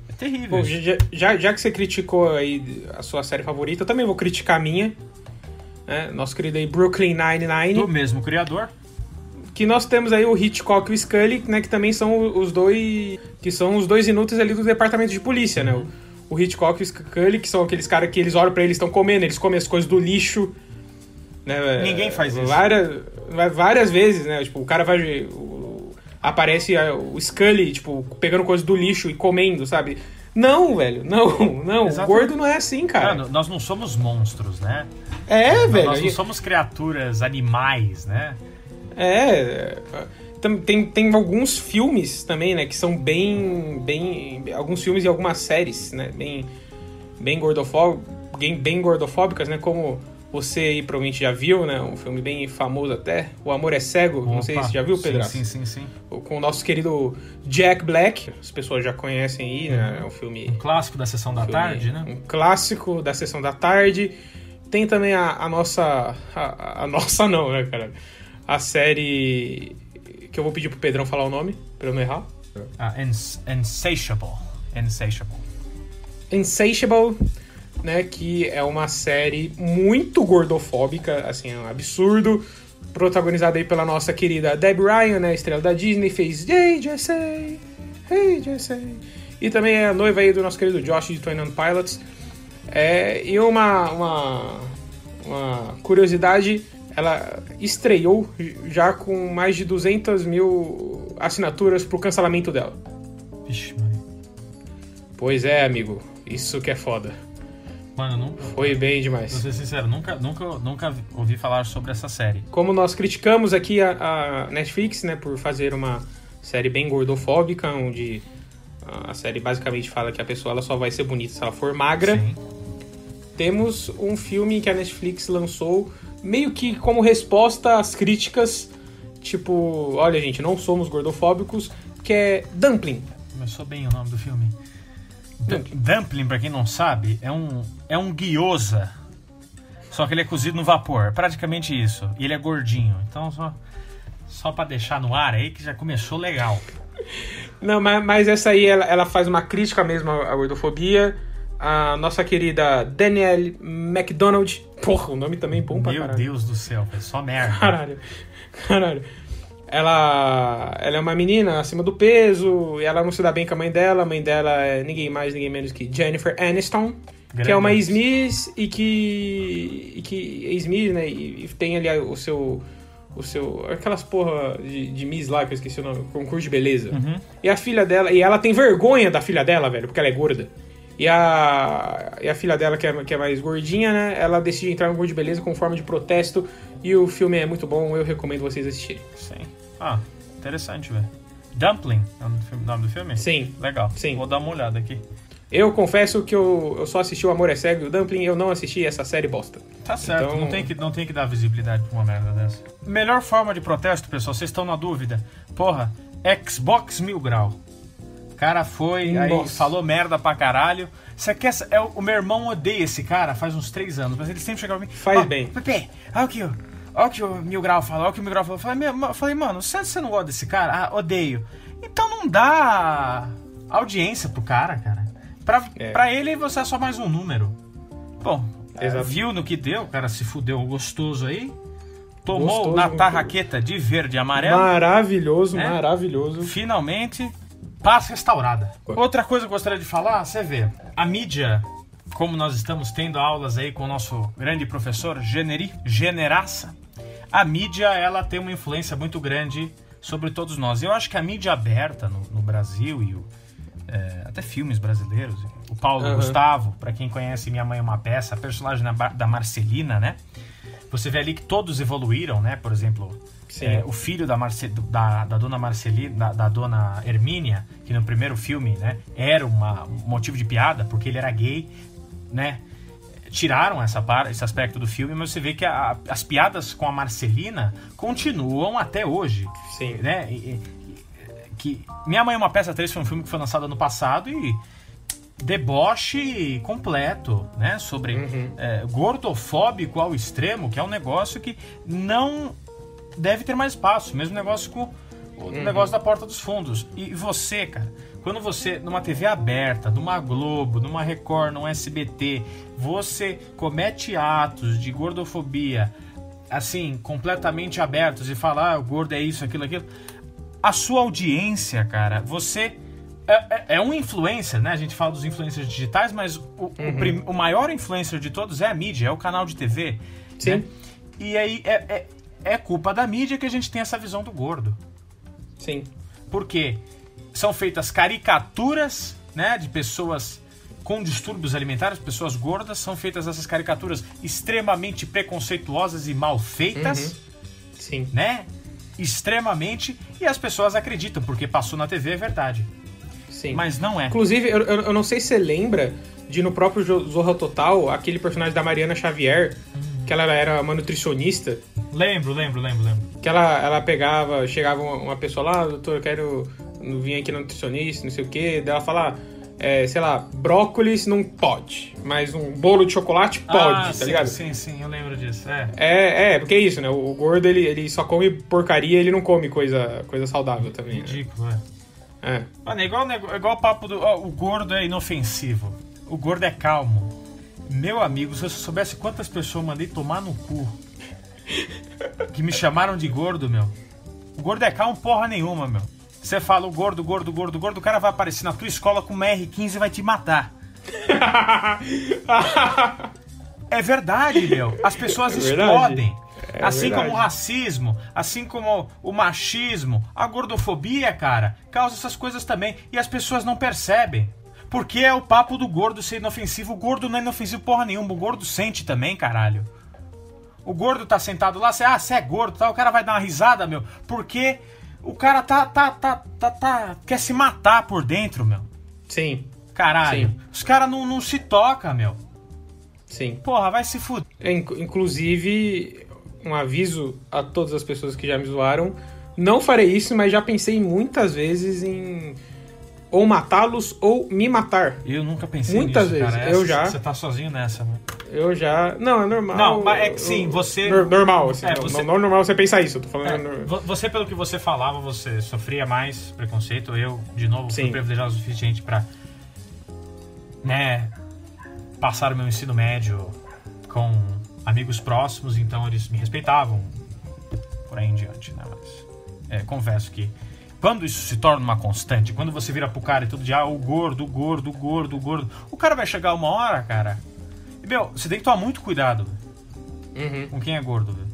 É terrível. Isso. já, já, já que você criticou aí a sua série favorita, eu também vou criticar a minha. Né? Nosso querido aí Brooklyn Do Nine-Nine. mesmo criador. Que nós temos aí o Hitchcock e o Scully, né? Que também são os dois. Que são os dois inúteis ali do departamento de polícia, né? O, o Hitchcock e o Scully, que são aqueles caras que eles olham pra eles estão comendo, eles comem as coisas do lixo. Né? Ninguém faz isso. Várias, várias vezes, né? Tipo, o cara vai. o- aparece a- o Scully, tipo, pegando coisas do lixo e comendo, sabe? Não, velho, não, não. Exato. O gordo não é assim, cara. Mano, nós não somos monstros, né? É, velho. Nós não somos criaturas animais, né? É. Tem, tem alguns filmes também, né? Que são bem. bem alguns filmes e algumas séries, né? Bem, bem, gordofó- bem, bem gordofóbicas, né? Como você aí provavelmente já viu, né? Um filme bem famoso até. O Amor é Cego. Não sei se você já viu, Pedro. Sim, sim, sim, sim. Com o nosso querido Jack Black. As pessoas já conhecem aí, né? É um filme. Um clássico da sessão da filme, tarde, né? Um clássico da sessão da tarde. Tem também a, a nossa. A, a, nossa, não, né, cara? A série. Que eu vou pedir pro Pedrão falar o nome, pra eu não errar. Ah, Ins Insatiable. Insatiable. Insatiable né? Que é uma série muito gordofóbica, assim, é um absurdo. Protagonizada aí pela nossa querida Deb Ryan, né? Estrela da Disney, fez Hey Jesse, Hey Jesse. E também é a noiva aí do nosso querido Josh de Twin Pilots. É, e uma, uma, uma curiosidade, ela estreou já com mais de 200 mil assinaturas pro cancelamento dela. Vixe, mano. Pois é, amigo. Isso que é foda. Mano, nunca. Foi bem demais. Vou ser sincero, nunca, nunca, nunca ouvi falar sobre essa série. Como nós criticamos aqui a, a Netflix, né, por fazer uma série bem gordofóbica, onde a série basicamente fala que a pessoa ela só vai ser bonita se ela for magra. Sim. Temos um filme que a Netflix lançou meio que como resposta às críticas, tipo, olha gente, não somos gordofóbicos, que é Dumpling. Começou bem o nome do filme. Dumpling. Dumpling, pra quem não sabe, é um, é um gyoza. Só que ele é cozido no vapor. É praticamente isso. E ele é gordinho. Então, só, só pra deixar no ar aí que já começou legal. Não, mas, mas essa aí, ela, ela faz uma crítica mesmo à gordofobia. A nossa querida Danielle McDonald. Porra, o nome também é bom pra Meu caralho. Deus do céu, é só merda. Caralho. Caralho ela, ela é uma menina acima do peso, e ela não se dá bem com a mãe dela. A mãe dela é ninguém mais, ninguém menos que Jennifer Aniston, Grande. que é uma ex-miss e que, e que ex-miss, né, e, e, tem ali o seu o seu aquelas porra de, de Miss lá que eu esqueci o nome, concurso de beleza. Uhum. E a filha dela, e ela tem vergonha da filha dela, velho, porque ela é gorda. E a, e a filha dela, que é, que é mais gordinha, né? Ela decide entrar no concurso de beleza com forma de protesto. E o filme é muito bom, eu recomendo vocês assistirem. Sim. Ah, interessante, velho. Dumpling, é o nome do filme? Sim. Legal. Sim. Vou dar uma olhada aqui. Eu confesso que eu, eu só assisti o Amor é Cego e o Dumpling eu não assisti essa série bosta. Tá certo, então... não, tem que, não tem que dar visibilidade pra uma merda dessa. Melhor forma de protesto, pessoal, vocês estão na dúvida. Porra, Xbox Mil Grau. O cara foi, Nossa. aí falou merda pra caralho. Você quer. É, o meu irmão odeia esse cara faz uns três anos, mas ele sempre chega pra mim. Faz oh, bem. Pepe, olha aqui, Olha o que o Mil Grau falou, olha o que o Mil Grau falou. Eu falei, mano, você não gosta desse cara, ah, odeio. Então não dá audiência pro cara, cara. Pra, é. pra ele, você é só mais um número. Bom, é, viu no que deu, o cara se fudeu gostoso aí. Tomou gostoso, na tarraqueta de verde e amarelo. Maravilhoso, é. maravilhoso. Finalmente, paz restaurada. Outra coisa que eu gostaria de falar, você vê, a mídia como nós estamos tendo aulas aí com o nosso grande professor Generi, Generaça, a mídia ela tem uma influência muito grande sobre todos nós. Eu acho que a mídia aberta no, no Brasil e o, é, até filmes brasileiros, o Paulo uhum. Gustavo, para quem conhece Minha Mãe é uma Peça, a personagem da, da Marcelina, né? Você vê ali que todos evoluíram, né? Por exemplo, é, o filho da, Marce, da, da dona Marcelina, da, da, dona Hermínia, que no primeiro filme, né, era uma, um motivo de piada, porque ele era gay, né? tiraram essa parte, esse aspecto do filme, mas você vê que a, as piadas com a Marcelina continuam até hoje. Sim. Né? E, e, que Minha Mãe é uma Peça 3 foi um filme que foi lançado ano passado e deboche completo, né? Sobre uhum. é, gordofóbico ao extremo, que é um negócio que não deve ter mais espaço. Mesmo negócio com o uhum. negócio da porta dos fundos. E você, cara quando você, numa TV aberta, numa Globo, numa Record, num SBT, você comete atos de gordofobia, assim, completamente abertos e fala, ah, o gordo é isso, aquilo, aquilo, a sua audiência, cara, você é, é, é um influencer, né? A gente fala dos influencers digitais, mas o, uhum. o, o, maior influencer de todos é a mídia, é o canal de TV. Sim. Né? E aí é, é, é culpa da mídia que a gente tem essa visão do gordo. Sim. Por quê? são feitas caricaturas, né, de pessoas com distúrbios alimentares, pessoas gordas, são feitas essas caricaturas extremamente preconceituosas e mal feitas. Uhum. Sim. Né? Extremamente. E as pessoas acreditam, porque passou na TV, é verdade. Sim. Mas não é. Inclusive, eu, eu não sei se você lembra de no próprio Zorra Total, aquele personagem da Mariana Xavier, que ela era uma nutricionista. Lembro, lembro, lembro, lembro. Que ela, ela pegava, chegava uma, uma pessoa lá, doutor, eu quero vir aqui na nutricionista, não sei o quê. Daí ela fala, é, sei lá, brócolis não pode, mas um bolo de chocolate pode, ah, tá sim, ligado? Sim, sim, eu lembro disso. É. É, é, porque é isso, né? O, o gordo, ele, ele só come porcaria, ele não come coisa, coisa saudável também. né? Ridículo, é. É. Mano, é igual, é igual o papo do. ó, o gordo é inofensivo. O gordo é calmo. Meu amigo, se eu soubesse quantas pessoas eu mandei tomar no cu que me chamaram de gordo, meu. O gordo é calmo porra nenhuma, meu. Você fala o gordo, gordo, gordo, gordo, o cara vai aparecer na tua escola com uma R15 e vai te matar. É verdade, meu. As pessoas É explodem. É assim verdade. como o racismo, assim como o machismo, a gordofobia, cara, causa essas coisas também. E as pessoas não percebem. Porque é o papo do gordo ser inofensivo. O gordo não é inofensivo porra nenhuma. O gordo sente também, caralho. O gordo tá sentado lá, você, ah, você é gordo, tá? O cara vai dar uma risada, meu. Porque o cara tá, tá, tá, tá, tá, quer se matar por dentro, meu. Sim, Caralho. Sim. Os caras não, não se tocam, meu. sim. Porra, vai se fuder. Inc- Inclusive, um aviso a todas as pessoas que já me zoaram. Não farei isso, mas já pensei muitas vezes em ou matá-los ou me matar. Eu nunca pensei Muitas nisso, vezes, cara. eu Essa- já. Você tá sozinho nessa, mano. Eu já. Não, é normal. Não, mas é que sim, você- Nor- Normal, assim. É, você- não é normal você pensar isso. Eu tô falando. É, você, pelo que você falava, você sofria mais preconceito. Eu, de novo, fui Sim. privilegiado o suficiente pra, né, passar o meu ensino médio com amigos próximos, então eles me respeitavam por aí em diante, né? Mas é, confesso que quando isso se torna uma constante, quando você vira pro cara e todo dia, ah, o gordo, o gordo, o gordo, o gordo, o cara vai chegar uma hora, cara. E, meu, você tem que tomar muito cuidado Uhum. com quem é gordo, velho.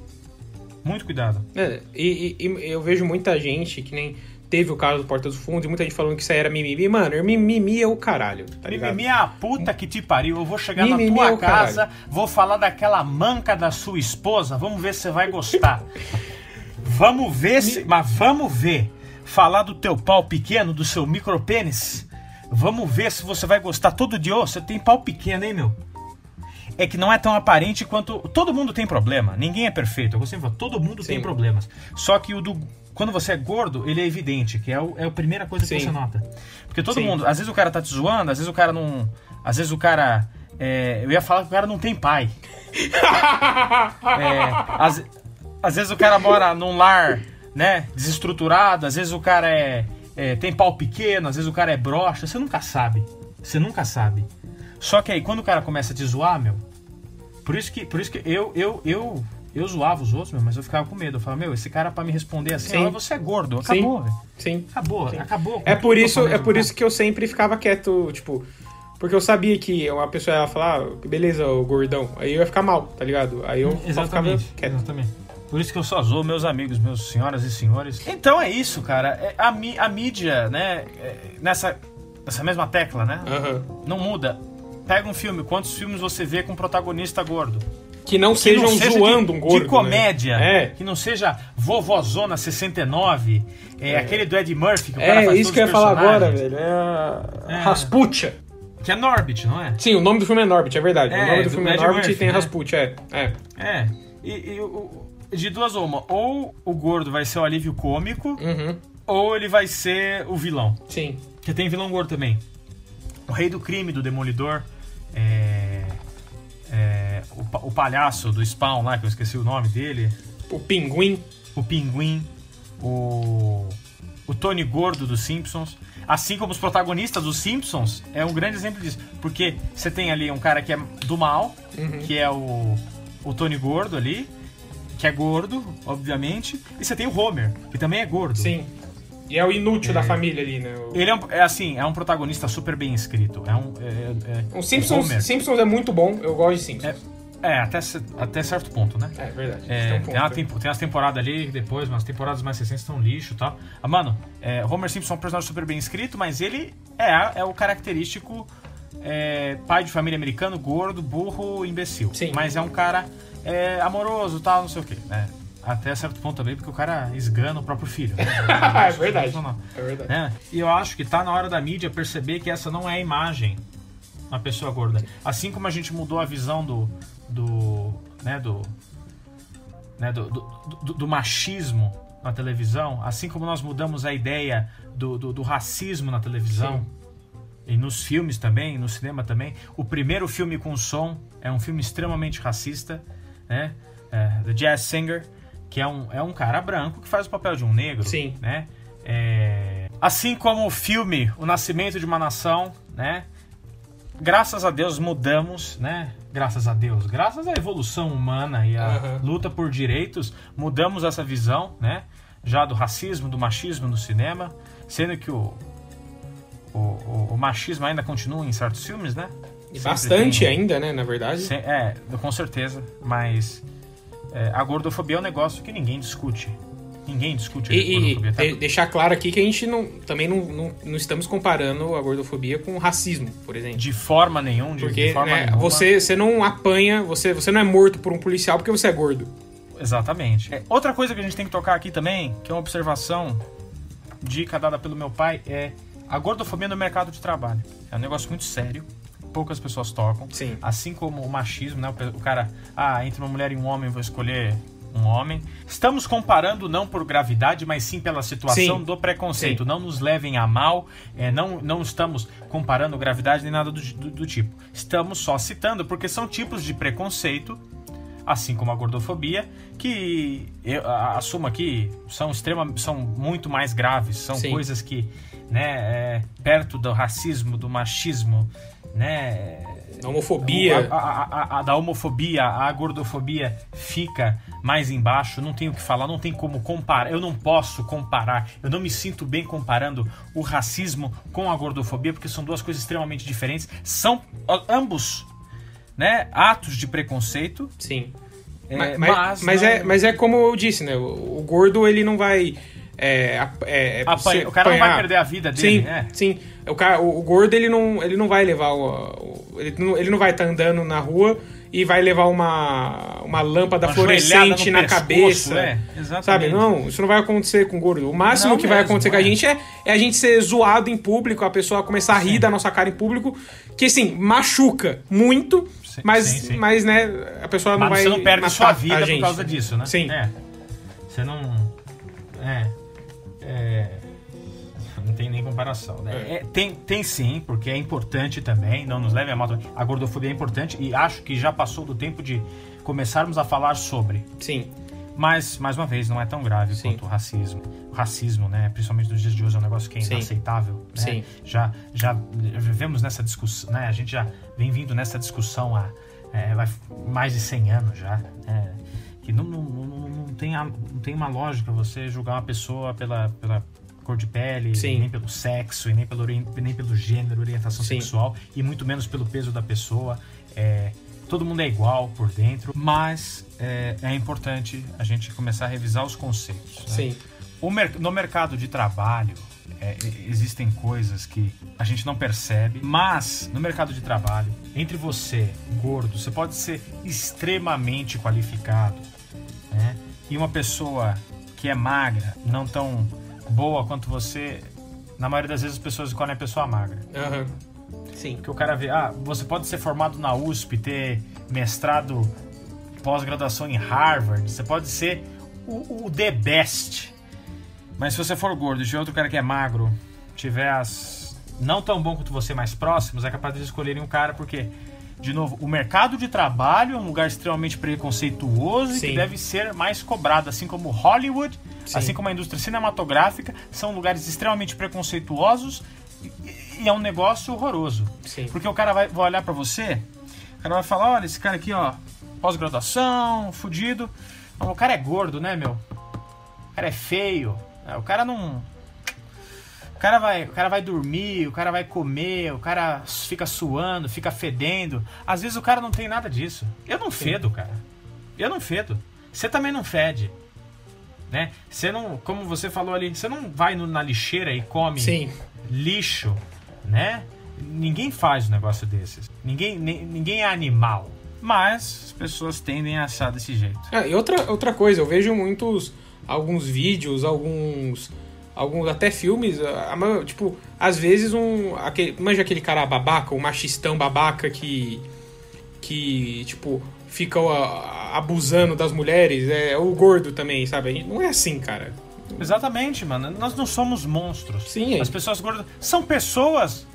Muito cuidado. É, e, e- e eu vejo muita gente que nem teve o caso do Porta dos Fundos e muita gente falando que isso aí era mimimi. Mano, mimimi é o caralho, tá? Mimimi é a puta que te pariu. Eu vou chegar Mimimi na é tua caralho. casa, vou falar daquela manca da sua esposa. Vamos ver se você vai gostar. vamos ver se. Mas vamos ver. Falar do teu pau pequeno, do seu micropênis. Vamos ver se você vai gostar todo dia. Ô, você tem pau pequeno, hein, meu? É que não é tão aparente quanto. Todo mundo tem problema. Ninguém é perfeito. Eu sempre falo, todo mundo tem Sim. problemas. Só que o do. Quando você é gordo, ele é evidente, que é, o, é a primeira coisa que Sim. você nota. Porque todo Sim. mundo. Às vezes o cara tá te zoando, às vezes o cara não. Às vezes o cara. é, eu ia falar que o cara não tem pai. É, às, às vezes o cara mora num lar, né, desestruturado, às vezes o cara é, é, tem pau pequeno, às vezes o cara é broxa, você nunca sabe. Você nunca sabe. Só que aí quando o cara começa a te zoar, meu, por isso que, por isso que eu, eu, eu, eu zoava os outros, meu, mas eu ficava com medo. Eu falava, meu, esse cara pra me responder assim, Sim. ah, você é gordo, acabou, velho. Sim. Acabou, acabou. É por isso, é por isso que eu sempre ficava quieto, tipo, porque eu sabia que uma pessoa ia falar, ah, beleza, o gordão, aí eu ia ficar mal, tá ligado? Aí eu só ficava Exatamente, quieto. exatamente. Por isso que eu só zoo meus amigos, meus senhoras e senhores. Então é isso, cara. É, A, mí- a mídia, né, é, nessa, nessa mesma tecla, né? Aham. Não muda. Pega um filme, quantos filmes você vê com protagonista gordo? Que não Que sejam não seja zoando de, um gordo. De comédia. Né? É. Que não seja Vovozona 69. É, É. aquele do Ed Murphy que o cara É, faz isso que eu ia falar agora, velho. É a É. Rasputia. Que é Norbit, não é? Sim, o nome do filme é Norbit, é verdade. É, o nome do do filme é Ed Norbit e Murphy, tem né? Rasputia, é. é. É. E, e o- de duas uma. Ou o gordo vai ser o alívio cômico, Uhum. ou ele vai ser o vilão. Sim. Que tem vilão gordo também. O rei do crime do Demolidor. É. é, o, o palhaço do Spawn lá, que eu esqueci o nome dele. O Pinguim. O Pinguim. O. O Tony Gordo dos Simpsons. Assim como os protagonistas dos Simpsons, é um grande exemplo disso. Porque você tem ali um cara que é do mal, Uhum. que é o, o Tony Gordo ali, que é gordo, obviamente. E você tem o Homer, que também é gordo. Sim. E é o inútil da família ali, né? O, Ele é, um- é assim, é um protagonista super bem escrito. É um. É, é- o Simpsons, Homer. Simpsons é muito bom, eu gosto de Simpsons. É, é, até, até certo ponto, né? É, verdade. É, Tem um tem, uma ponto. tempo- tem umas temporadas ali depois, mas as temporadas mais recentes estão lixo e tal. Ah, mano, é, Homer Simpson é um personagem super bem escrito, mas ele é, é o característico é, pai de família americano, gordo, burro, imbecil. Sim. Mas é um cara é, amoroso tal, não sei o quê, né? Até certo ponto também, porque o cara esgana o próprio filho. né? é verdade. Não, não. É verdade. né? E eu acho que tá na hora da mídia perceber que essa não é a imagem uma pessoa gorda. Assim como a gente mudou a visão do, do, né, do, né, do, do, do, do machismo na televisão, assim como nós mudamos a ideia do, do, do racismo na televisão. Sim. E nos filmes também, no cinema também. O primeiro filme com som é um filme extremamente racista, né? É, The Jazz Singer, que é um, é um cara branco que faz o papel de um negro. Sim. Né? É... Assim como o filme O Nascimento de uma Nação, né? Graças a Deus mudamos, né? Graças a Deus, graças à evolução humana e à uhum. luta por direitos, mudamos essa visão, né? Já do racismo, do machismo no cinema, sendo que o, o, o, o machismo ainda continua em certos filmes, né? E bastante tem, ainda, né? Na verdade. Se, é, com certeza. Mas é, a gordofobia é um negócio que ninguém discute. Ninguém discute e, gordofobia. Tá? E deixar claro aqui que a gente não, também não, não, não, estamos comparando a gordofobia com racismo, por exemplo. De forma nenhuma. De, porque de forma né, nenhuma. Você, você não apanha, você, você não é morto por um policial porque você é gordo. Exatamente. É, outra coisa que a gente tem que tocar aqui também, que é uma observação, dica dada pelo meu pai, é a gordofobia no mercado de trabalho. É um negócio muito sério poucas pessoas tocam. Sim. Assim como o machismo, né? O cara, ah, entre uma mulher e um homem, vou escolher um homem. Estamos comparando não por gravidade, mas sim pela situação sim. do preconceito. Sim. Não nos levem a mal, é, não, não estamos comparando gravidade nem nada do, do, do, tipo. Estamos só citando, porque são tipos de preconceito, assim como a gordofobia, que eu assumo aqui são extrema, são muito mais graves, são sim. coisas que, né, é, perto do racismo, do machismo, né? Da homofobia. A, a, a, a, da homofobia, a gordofobia fica mais embaixo, não tenho o que falar, não tem como comparar, eu não posso comparar, eu não me sinto bem comparando o racismo com a gordofobia, porque são duas coisas extremamente diferentes, são ambos, né, atos de preconceito. Sim. É, mas, mas, mas não... é, mas é como eu disse, né, o, o gordo ele não vai... É, é, é Apanha, o cara apanhar. não vai perder a vida dele, sim, né? Sim, o, cara, o, o, gordo ele não, ele não vai levar o, ele, não, ele não vai estar tá andando na rua e vai levar uma, uma lâmpada uma fluorescente na pescoço, cabeça. É, sabe? Não, isso não vai acontecer com o gordo. O máximo não que mesmo, vai acontecer é. com a é. gente é, é a gente ser zoado em público, a pessoa começar a rir sim. da nossa cara em público, que assim, machuca muito, sim, mas, sim, mas né, a pessoa não mas vai. Você não perde sua vida por causa disso, né? Sim. É. Você não. É. Não tem nem comparação, né? É. É, tem, tem sim, porque é importante também, não nos leve a mal. A gordofobia é importante e acho que já passou do tempo de começarmos a falar sobre. Sim. Mas, mais uma vez, não é tão grave sim. quanto o racismo. O racismo, né? Principalmente nos dias de hoje, é um negócio que é inaceitável. Né? Sim. Já, já vivemos nessa discussão, né? A gente já vem vindo nessa discussão há é, mais de 100 anos já. Né? Que não, não, não, não, tem a, não tem uma lógica você julgar uma pessoa pela, pela cor de pele, Sim. nem pelo sexo, e nem pelo, nem pelo gênero, orientação Sim. sexual, e muito menos pelo peso da pessoa. É, todo mundo é igual por dentro, mas é, é importante a gente começar a revisar os conceitos. Né? Sim. Mer no mercado de trabalho, é, existem coisas que a gente não percebe, mas no mercado de trabalho, entre você, gordo, você pode ser extremamente qualificado, né? E uma pessoa que é magra, não tão boa quanto você, na maioria das vezes as pessoas escolhem a pessoa magra. Uhum. Sim. Que o cara vê, ah, você pode ser formado na USP, ter mestrado, pós-graduação em Harvard, você pode ser o, o the best. Mas se você for gordo e tiver outro cara que é magro, tiver as não tão bom quanto você mais próximos, é capaz de escolherem um cara porque de novo, o mercado de trabalho é um lugar extremamente preconceituoso Sim. e que deve ser mais cobrado, assim como Hollywood Sim. assim como a indústria cinematográfica, são lugares extremamente preconceituosos e, e é um negócio horroroso. Sim. Porque o cara vai, vai olhar para você, o cara vai falar, olha, esse cara aqui, ó, pós-graduação, fudido. O cara é gordo, né, meu? O cara é feio. É, o cara não. O cara, vai, o cara vai dormir, o cara vai comer, o cara fica suando, fica fedendo. Às vezes o cara não tem nada disso. Eu não fedo, cara. Eu não fedo. Você também não fede né? Você não, como você falou ali, você não vai no, na lixeira e come Sim. lixo, né? Ninguém faz um negócio desses. Ninguém, ninguém é animal. Mas as pessoas tendem a achar desse jeito. É, e outra, outra coisa, eu vejo muitos alguns vídeos, alguns alguns até filmes, tipo, às vezes um aquele, manja aquele cara babaca, o um machistão babaca que que tipo fica a, abusando das mulheres, é o gordo também, sabe? Não é assim, cara. Exatamente, mano. Nós não somos monstros. Sim. As pessoas gordas são pessoas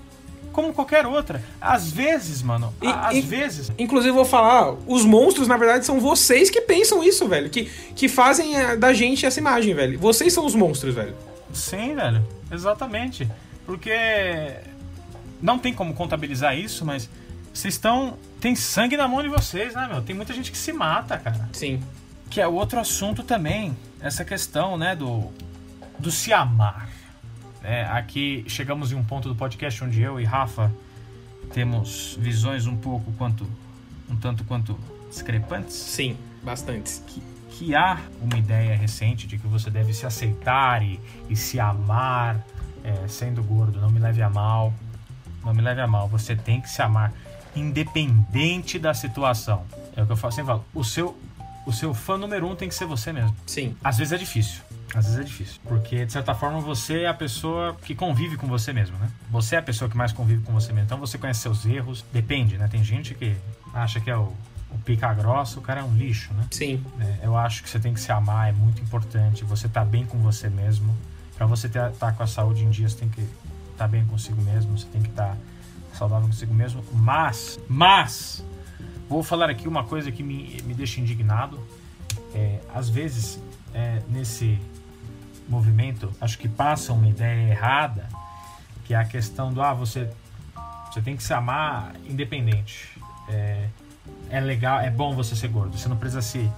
como qualquer outra. Às vezes, mano, E- às e- vezes. Inclusive, vou falar, os monstros, na verdade, são vocês que pensam isso, velho. Que, que fazem eh, da gente essa imagem, velho. Vocês são os monstros, velho. Sim, velho. Exatamente. Porque não tem como contabilizar isso, mas vocês estão. Tem sangue na mão de vocês, né, meu? Tem muita gente que se mata, cara. Sim. Que é outro assunto também. Essa questão, né, do, do se amar. É, aqui chegamos em um ponto do podcast onde eu e Rafa temos visões um pouco quanto. um tanto quanto discrepantes. Sim, bastante. que, que há uma ideia recente de que você deve se aceitar e, e se amar é, sendo gordo. Não me leve a mal. Não me leve a mal. Você tem que se amar, independente da situação. É o que eu falo, sempre falo. O seu, o seu fã número um tem que ser você mesmo. Sim. Às vezes é difícil. Às vezes é difícil. Porque, de certa forma, você é a pessoa que convive com você mesmo, né? Você é a pessoa que mais convive com você mesmo. Então você conhece seus erros. Depende, né? Tem gente que acha que é o, o pica grossa, o cara é um lixo, né? Sim. É, eu acho que você tem que se amar, é muito importante. Você tá bem com você mesmo. Pra você estar tá com a saúde em dia, você tem que estar bem consigo mesmo. Você tem que estar saudável consigo mesmo. Mas, mas, vou falar aqui uma coisa que me, me deixa indignado. É, às vezes, é, nesse movimento, acho que passa uma ideia errada, que é a questão do, ah, você, você tem que se amar independente. É, é legal, é bom você ser gordo. Você não precisa se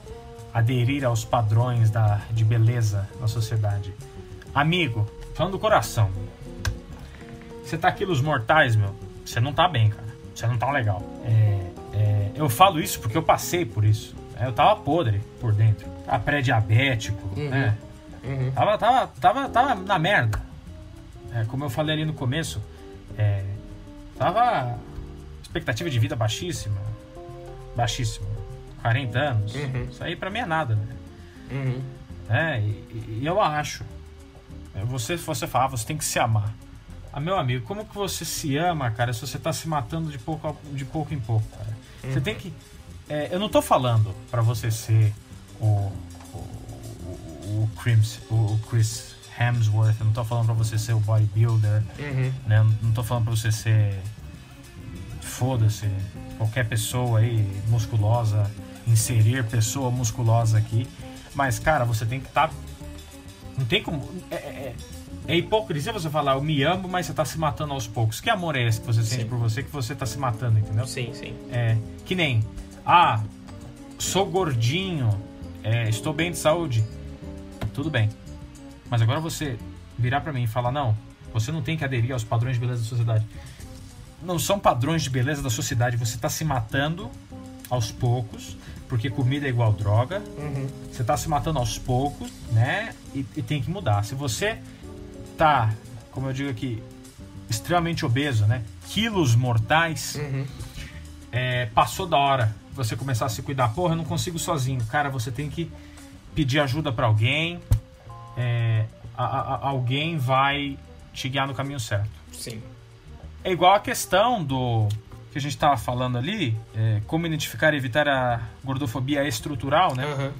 aderir aos padrões da, de beleza na sociedade. Amigo, falando do coração, você tá quilos mortais, meu, você não tá bem, cara. Você não tá legal. É, é, eu falo isso porque eu passei por isso. É, Eu tava podre por dentro. Tava pré-diabético, Uhum. né? Uhum. Tava, tava, tava, tava na merda. É, como eu falei ali no começo, é, tava expectativa de vida baixíssima. Baixíssima. 40 anos. Uhum. Isso aí pra mim é nada, né? Uhum. É, e, e eu acho. é, Você, você fala, você tem que se amar. Ah, meu amigo, como que você se ama, cara, se você tá se matando de pouco, a- de pouco em pouco, cara? Você tem que. é, eu não tô falando pra você ser o. o, o, o Crims, o, o Chris Hemsworth, eu não tô falando pra você ser o bodybuilder, Uhum. né? Eu Não tô falando pra você ser. Foda-se, qualquer pessoa aí musculosa, inserir pessoa musculosa aqui. Mas, cara, você tem que estar. Não tem como. É, é- é hipocrisia você falar, eu me amo, mas você tá se matando aos poucos. Que amor é esse que você sente Sim. por você que você tá se matando, entendeu? Sim, sim. É, que nem, ah, sou gordinho, é, estou bem de saúde. Tudo bem. Mas agora você virar pra mim e falar, não, você não tem que aderir aos padrões de beleza da sociedade. Não são padrões de beleza da sociedade, você tá se matando aos poucos, porque comida é igual droga, Uhum. você tá se matando aos poucos, né? E, e tem que mudar. Se você tá, como eu digo aqui, extremamente obeso, né? Quilos mortais, Uhum. é, passou da hora você começar a se cuidar. Porra, eu não consigo sozinho. Cara, você tem que pedir ajuda pra alguém. é, a- a- alguém vai te guiar no caminho certo. Sim. É igual a questão do que a gente tava falando ali, é, como identificar e evitar a gordofobia estrutural, né? Aham.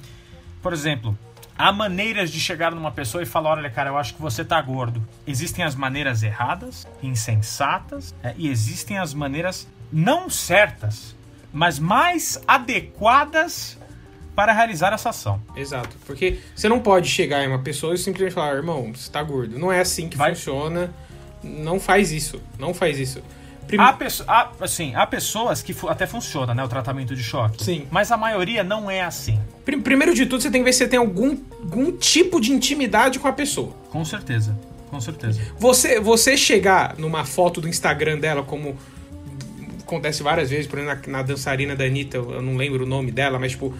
Por exemplo, há maneiras de chegar numa pessoa e falar: olha, cara, eu acho que você tá gordo. Existem as maneiras erradas, insensatas, é, e existem as maneiras não certas, mas mais adequadas para realizar essa ação. Exato. Porque você não pode chegar em uma pessoa e simplesmente falar, irmão, você tá gordo. Não é assim que Vai- funciona. Não faz isso. Não faz isso. Prim- Há, há, assim, há pessoas que até funciona, né, o tratamento de choque. Sim. Mas a maioria não é assim. Prim- Primeiro de tudo, você tem que ver se você tem algum, algum tipo de intimidade com a pessoa. Com certeza. Com certeza. Você, você chegar numa foto do Instagram dela, como acontece várias vezes, por exemplo, na, na dançarina da Anitta, eu não lembro o nome dela, mas tipo,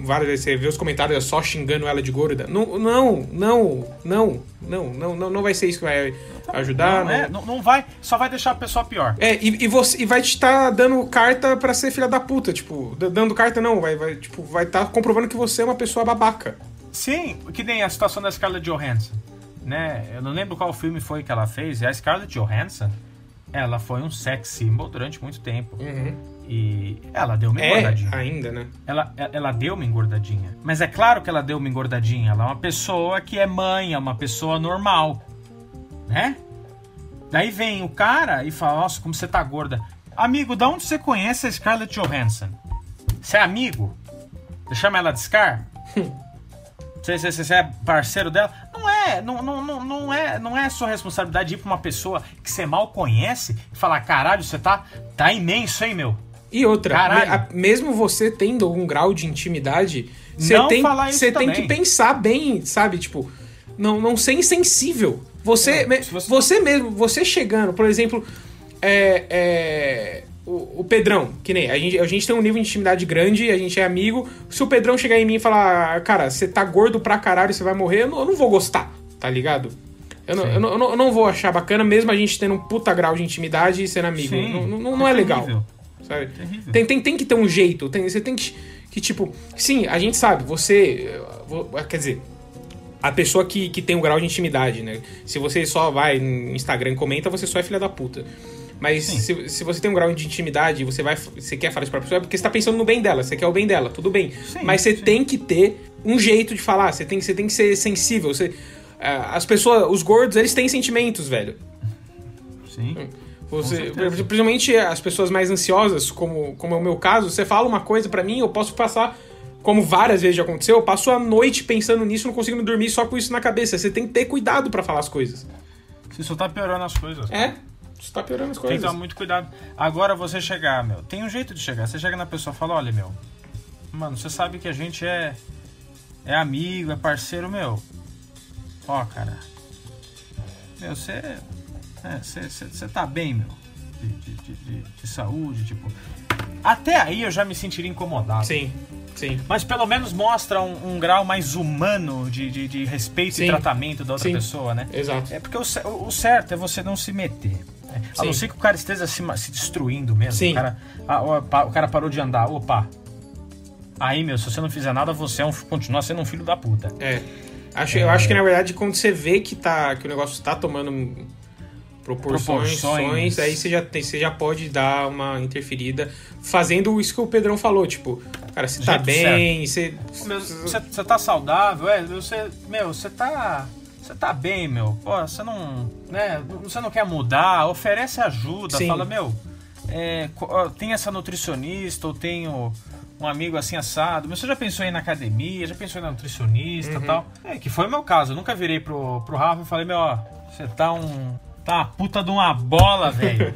várias vezes você vê os comentários é só xingando ela de gorda. Não, não, não, não, não, não, não, não vai ser isso que vai ajudar. não, é, não, não vai, só vai deixar a pessoa pior. É, e, e você e vai te estar dando carta pra ser filha da puta, tipo, dando carta não, vai vai tipo, vai estar comprovando que você é uma pessoa babaca. Sim, que nem a situação da Scarlett Johansson, né? Eu não lembro qual filme foi que ela fez. E a Scarlett Johansson, ela foi um sex symbol durante muito tempo. Uhum. E ela deu uma É, engordadinha. ainda, né? Ela, ela deu uma engordadinha. Mas é claro que ela deu uma engordadinha. Ela é uma pessoa que é mãe, é uma pessoa normal. Né? Daí vem o cara e fala: Nossa, como você tá gorda. Amigo, da onde você conhece a Scarlett Johansson? Você é amigo? Você chama ela de Scar? Você, você, você é parceiro dela? Não é, não, não, não, não é, não é sua responsabilidade ir pra uma pessoa que você mal conhece e falar: Caralho, você tá, tá imenso, hein, meu? E outra, Caralho. me- a- mesmo você tendo algum grau de intimidade, você Não tem, você tem que pensar bem, sabe? Tipo, não, não ser insensível. Você, Não, se você- você... mesmo, você chegando, por exemplo, é, é, o, o Pedrão, que nem a gente, a gente tem um nível de intimidade grande, a gente é amigo. Se o Pedrão chegar em mim e falar, cara, você tá gordo pra caralho, você vai morrer, eu não, eu não vou gostar, tá ligado? Eu não, eu, não, eu não- eu não vou achar bacana, mesmo a gente tendo um puta grau de intimidade e sendo amigo. Sim, não, não, não é legal. Sabe? Terrível. Tem, tem, tem que ter um jeito. Tem, você tem que, que, tipo... Sim, a gente sabe, você... eh, vo- Quer dizer, a pessoa que, que tem um grau de intimidade, né? Se você só vai no Instagram e comenta, você só é filha da puta. Mas se, se você tem um grau de intimidade e você, vai, você quer falar isso pra pessoa, é porque você tá pensando no bem dela, você quer o bem dela, tudo bem. Sim, Mas você sim. tem que ter um jeito de falar, você tem, você tem que ser sensível. Você, ah, as pessoas, os gordos, eles têm sentimentos, velho. Sim. Você, principalmente as pessoas mais ansiosas, como, como é o meu caso, você fala uma coisa pra mim, eu posso passar, como várias vezes já aconteceu, eu passo a noite pensando nisso, não consigo dormir só com isso na cabeça. Você tem que ter cuidado pra falar as coisas. Você só tá piorando as coisas. É, você tá piorando as Tem que coisas. tomar muito cuidado. Agora você chegar, meu. Tem um jeito de chegar. Você chega na pessoa e fala, olha, meu. Mano, você sabe que a gente é. É amigo, é parceiro, meu. Ó, cara. Meu, você. É, Você você tá bem, meu. De, de, de, de- de saúde, tipo. Até aí eu já me sentiria incomodado. Sim, sim. Mas pelo menos mostra um, um grau mais humano de, de, respeito Sim. e tratamento da outra Sim. pessoa, né? Exato. É porque o, o certo é você não se meter. né? A não ser que o cara esteja se, se destruindo mesmo. Sim. O cara, ó, pa- o cara parou de andar. Opa. Aí, meu, se você não fizer nada, você é um, continua sendo um filho da puta. É. Acho, Eu acho que, na verdade, quando você vê que, tá, que o negócio tá tomando proporções, Proporções. aí você já, tem, você já pode dar uma interferida fazendo isso que o Pedrão falou, tipo, cara, você tá bem, você... Você você tá saudável, é? Você, meu, você tá. Você tá bem, meu. Pô, você não. Né, você não quer mudar, oferece ajuda, Sim. fala, meu, é, tem essa nutricionista, ou tenho um amigo assim assado. Mas você já pensou em ir na academia, já pensou em ir na nutricionista Uhum. e tal? É, que foi o meu caso. Eu nunca virei pro, pro Rafa e falei, meu, ó, você tá um. Tá uma puta de uma bola, velho.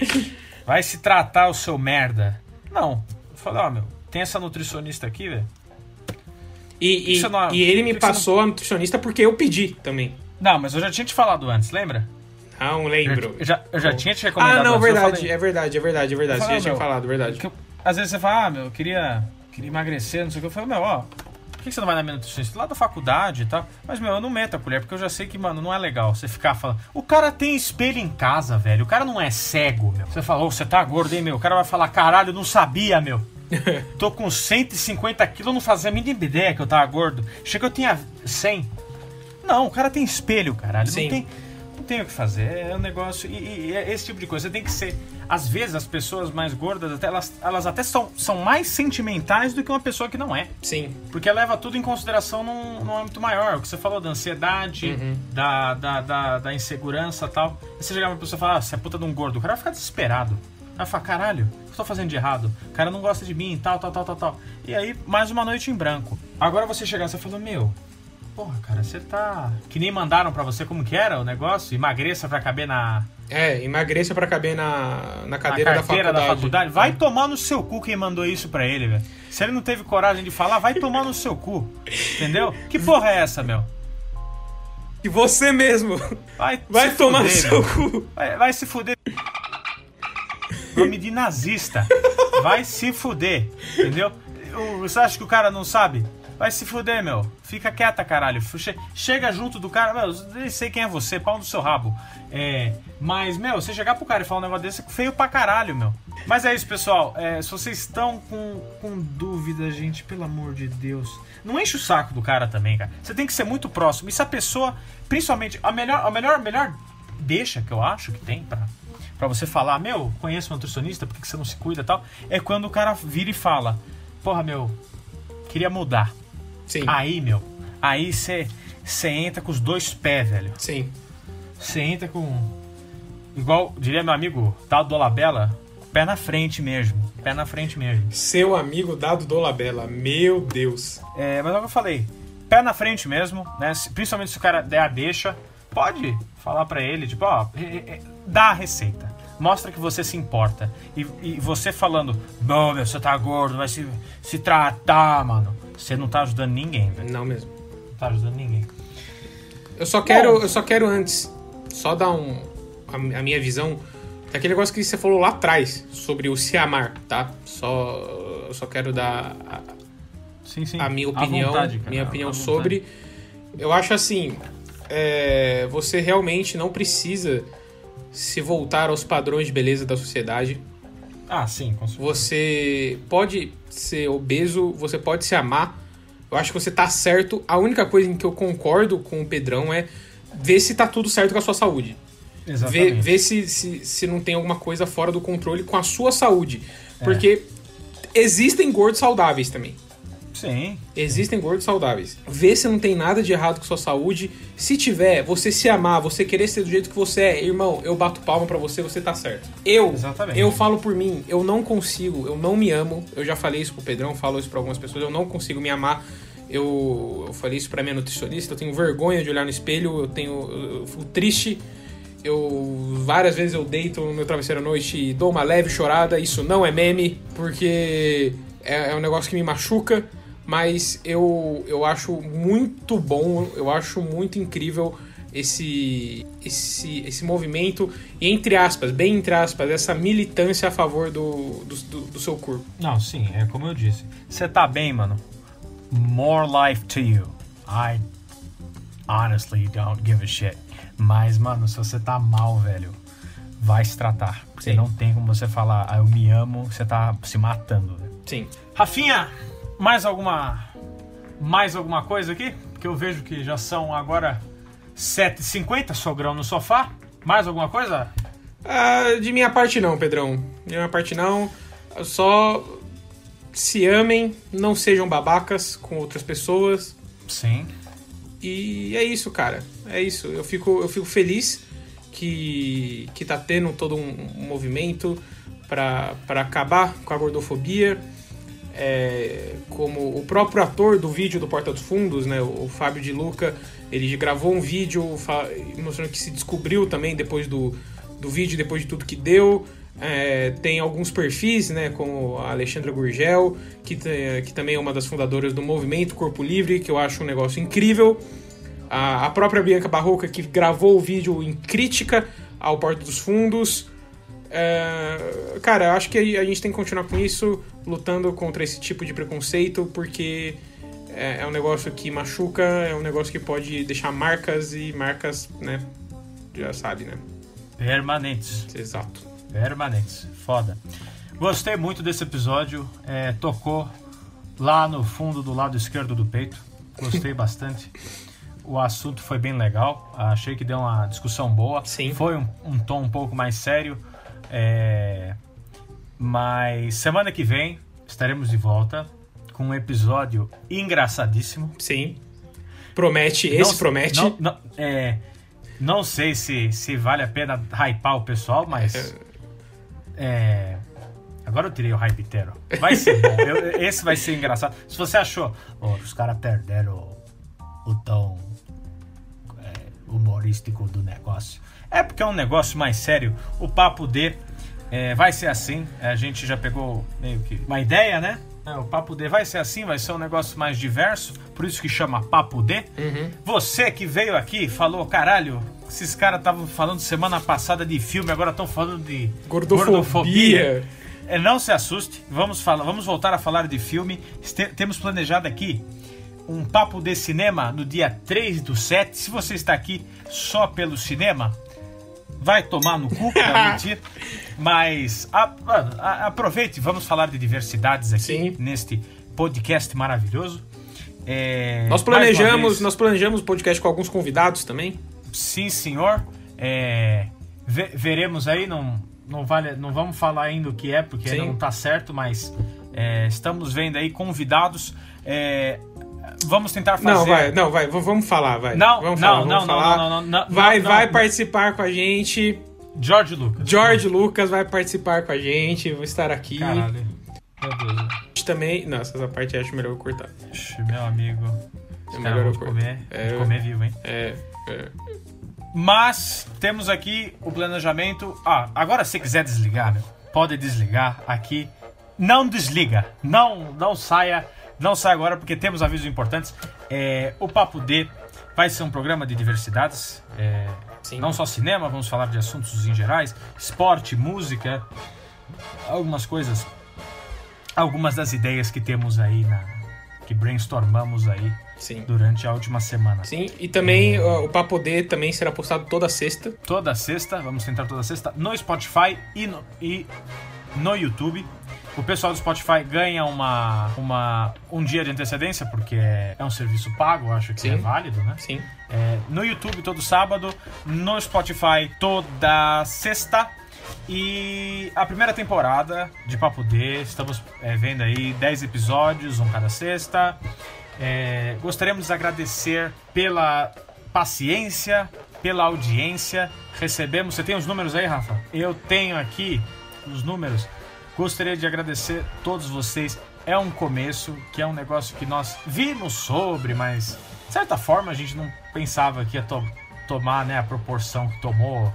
Vai se tratar o seu merda. Não. Eu falei, ó, meu, tem essa nutricionista aqui, velho. E, e, não- e ele me passou a nutricionista porque eu pedi também. Não, mas eu já tinha te falado antes, lembra? Não lembro. Eu já, eu já tinha te recomendado Ah, não, verdade, falei- é verdade, é verdade, é verdade. Eu Você falei, já tinha falado, verdade. eu- às vezes você fala, ah, meu, eu queria, queria emagrecer, não sei o que. Eu falei, meu, ó, que você não vai na minha nutricionista? Lá da faculdade e tal. Mas, meu, eu não meto a colher, porque eu já sei que, mano, não é legal você ficar falando. O cara tem espelho em casa, velho. O cara não é cego, meu. Você falou, você tá gordo, hein, meu? O cara vai falar, caralho, eu não sabia, meu. Tô com 150 quilos, eu não fazia a mínima ideia que eu tava gordo. Chega, eu tinha 100. Não, o cara tem espelho, caralho. Sim. Não tem, tem o que fazer. É um negócio. E, e é esse tipo de coisa. Você tem que ser. Às vezes, as pessoas mais gordas, até, elas, elas até são, são mais sentimentais do que uma pessoa que não é. Sim, Porque leva tudo em consideração num, num âmbito maior. O que você falou da ansiedade, Uhum. da, da, da, da insegurança e tal. E você chegar pra pessoa e falar, ah, você é puta de um gordo. O cara vai ficar desesperado. Vai falar, caralho, o que eu tô fazendo de errado? O cara não gosta de mim, tal, tal, tal, tal, tal. E aí, mais uma noite em branco. Agora você chegar e você falou, meu, porra, cara, você tá. Que nem mandaram pra você como que era o negócio? Emagreça pra caber na, é, emagreça pra caber na, na na cadeira da carteira faculdade. da faculdade. Vai tomar no seu cu quem mandou isso pra ele, velho. Se ele não teve coragem de falar, vai tomar no seu cu. Entendeu? Que porra é essa, meu? E você mesmo Vai, vai se tomar no fuder, seu meu. cu. Vai, vai se fuder. Nome de nazista. Vai se fuder. Entendeu? Você acha que o cara não sabe? Vai se fuder, meu. Fica quieta, caralho. Che- Chega junto do cara. Meu, eu nem sei quem é você, pau no seu rabo. É. Mas, meu, você chegar pro cara e falar um negócio desse é feio pra caralho, meu. Mas é isso, pessoal. É, se vocês estão com, com dúvida, gente, pelo amor de Deus. Não enche o saco do cara também, cara. Você tem que ser muito próximo. E se a pessoa, principalmente, a melhor, a melhor, a melhor deixa que eu acho que tem pra, pra você falar, meu, conheço um nutricionista, por que você não se cuida e tal? É quando o cara vira e fala, porra, meu, queria mudar. Sim. Aí, meu, aí você entra com os dois pés, velho. Sim. Você entra com. Igual diria meu amigo Dado Dolabella, pé na frente mesmo. Pé na frente mesmo. Seu amigo Dado Dolabella, meu Deus. É, mas é o que eu falei. Pé na frente mesmo, né? Principalmente se o cara der a deixa, pode falar pra ele, tipo, ó, é, é, dá a receita. Mostra que você se importa. E, e você falando, não, meu, você tá gordo, vai se, se tratar, mano. Você não tá ajudando ninguém, velho. Não mesmo. Não tá ajudando ninguém. Eu só quero, eu só quero antes só dar um a, a minha visão daquele negócio que você falou lá atrás sobre o se amar, tá? Só eu só quero dar a, Sim, sim. a minha opinião, vontade, cara, minha opinião sobre. Eu acho assim, é, você realmente não precisa se voltar aos padrões de beleza da sociedade. Ah, sim, com certeza. Você pode ser obeso, você pode se amar. Eu acho que você tá certo. A única coisa em que eu concordo com o Pedrão é ver se tá tudo certo com a sua saúde. Exatamente. ver se, se, se não tem alguma coisa fora do controle com a sua saúde. É. Porque existem gordos saudáveis também. Sim. Existem gordos saudáveis. Vê se não tem nada de errado com sua saúde. Se tiver, você se amar, você querer ser do jeito que você é, irmão, eu bato palma pra você, você tá certo. Eu, Exatamente. eu falo por mim, eu não consigo, eu não me amo. Eu já falei isso pro Pedrão, falo isso pra algumas pessoas, eu não consigo me amar. Eu, eu falei isso pra minha nutricionista, eu tenho vergonha de olhar no espelho, eu tenho eu, eu fico triste. Eu várias vezes eu deito no meu travesseiro à noite e dou uma leve chorada. Isso não é meme, porque é, é um negócio que me machuca. Mas eu, eu acho muito bom, eu acho muito incrível esse, esse, esse movimento, e entre aspas, bem entre aspas, essa militância a favor do, do, do, seu corpo. Não, sim, é como eu disse. Você tá bem, mano. More life to you. I honestly don't give a shit. Mas, mano, se você tá mal, velho, vai se tratar. Porque Sim. não tem como você falar, ah, eu me amo, você tá se matando. Sim. Rafinha, mais alguma. Mais alguma coisa aqui? Que eu vejo que já são agora 7h50, sogrão no sofá. Mais alguma coisa? Ah, de minha parte não, Pedrão. De minha parte não. Só se amem, não sejam babacas com outras pessoas. Sim. E é isso, cara. É isso. Eu fico, eu fico feliz que, que tá tendo todo um, um movimento para acabar com a gordofobia. É, como o próprio ator do vídeo do Porta dos Fundos, né, o Fábio de Luca, ele gravou um vídeo mostrando que se descobriu também depois do, do vídeo, depois de tudo que deu. É, tem alguns perfis, né, como a Alexandra Gurgel, que, que também é uma das fundadoras do movimento Corpo Livre, que eu acho um negócio incrível. A, a própria Bianca Barroca, que gravou o vídeo em crítica ao Porta dos Fundos. É, cara, eu acho que a gente tem que continuar com isso, lutando contra esse tipo de preconceito, porque é, é um negócio que machuca, é um negócio que pode deixar marcas e marcas, né? Já sabe, né? Permanentes. Exato. Permanentes. Foda. Gostei muito desse episódio. É, tocou lá no fundo do lado esquerdo do peito. Gostei bastante. O assunto foi bem legal. Achei que deu uma discussão boa. Sim. Foi um, um tom um pouco mais sério. É, Mas semana que vem estaremos de volta com um episódio engraçadíssimo. Sim. Promete, esse Não- promete. Não, não- é, não sei se, se vale a pena hypar o pessoal, mas. É, agora eu tirei o hype inteiro. Vai ser bom. Eu- esse vai ser engraçado. Se você achou, "Oh, os caras perderam o, o tom é, humorístico do negócio. É porque é um negócio mais sério. O papo D é, vai ser assim. A gente já pegou meio que uma ideia, né? É, O papo D vai ser assim, vai ser um negócio mais diverso, por isso que chama Papo D. Você que veio aqui falou, caralho, esses caras estavam falando semana passada de filme, agora estão falando de Gordofobia. É, não se assuste, vamos, falar, vamos voltar a falar de filme. Este- temos planejado aqui um papo de cinema no dia 3 do 7. Se você está aqui só pelo cinema, vai tomar no cu, não mentir. Mas a- a- aproveite, vamos falar de diversidades aqui Sim. neste podcast maravilhoso. É, Nós planejamos, nós planejamos podcast com alguns convidados também. Sim, senhor. É, ve- veremos aí, não, não, vale, não vamos falar ainda o que é, porque Sim. ainda não tá certo, mas é, estamos vendo aí convidados. É, vamos tentar fazer. Não, vai, não, vai, vamos falar, vai. Não, vamos não, falar, não, vamos não, falar. não, não, não, Vai, não, vai não. participar com a gente. George Lucas. George Lucas vai participar com a gente, vou estar aqui. Caralho. Meu Deus. Também. Nossa, essa parte eu acho melhor eu cortar. Ixi, Meu amigo. É melhor eu cortar. comer, É, comer vivo, hein? É. é. Mas temos aqui o planejamento. Ah, agora se quiser desligar, meu, pode desligar aqui. Não desliga, não, não saia, não saia agora porque temos avisos importantes. É, o Papo D vai ser um programa de diversidades. é, não só cinema, vamos falar de assuntos em gerais, esporte, música, algumas coisas, algumas das ideias que temos aí na que brainstormamos aí Sim. durante a última semana. Sim, e também ó, o Papo D também será postado toda sexta. toda sexta, vamos tentar toda sexta, no Spotify e no, e no YouTube. O pessoal do Spotify ganha uma, uma, um dia de antecedência, porque é, é um serviço pago, eu acho que Sim. é válido, né? Sim. É, no YouTube todo sábado, no Spotify toda sexta. E a primeira temporada de Papo D, estamos é, vendo aí 10 episódios, um cada sexta. É, gostaríamos de agradecer pela paciência, pela audiência. Recebemos. Você tem os números aí, Rafa? Eu tenho aqui os números. Gostaria de agradecer a todos vocês. É um começo, que é um negócio que nós vimos sobre, mas de certa forma a gente não pensava que ia to- tomar né, a proporção que tomou,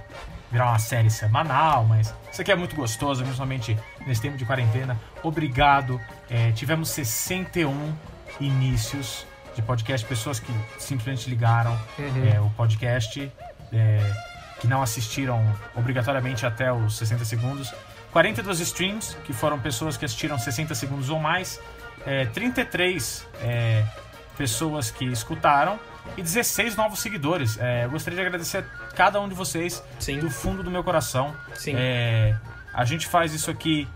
virar uma série semanal, mas isso aqui é muito gostoso, principalmente nesse tempo de quarentena. Obrigado. É, tivemos 61 inícios de podcast, pessoas que simplesmente ligaram é, o podcast, é, que não assistiram obrigatoriamente até os 60 segundos. 42 streams, que foram pessoas que assistiram 60 segundos ou mais. É, 33 é, pessoas que escutaram. E 16 novos seguidores. É, eu gostaria de agradecer a cada um de vocês Sim. do fundo do meu coração. Sim. É, a gente faz isso aqui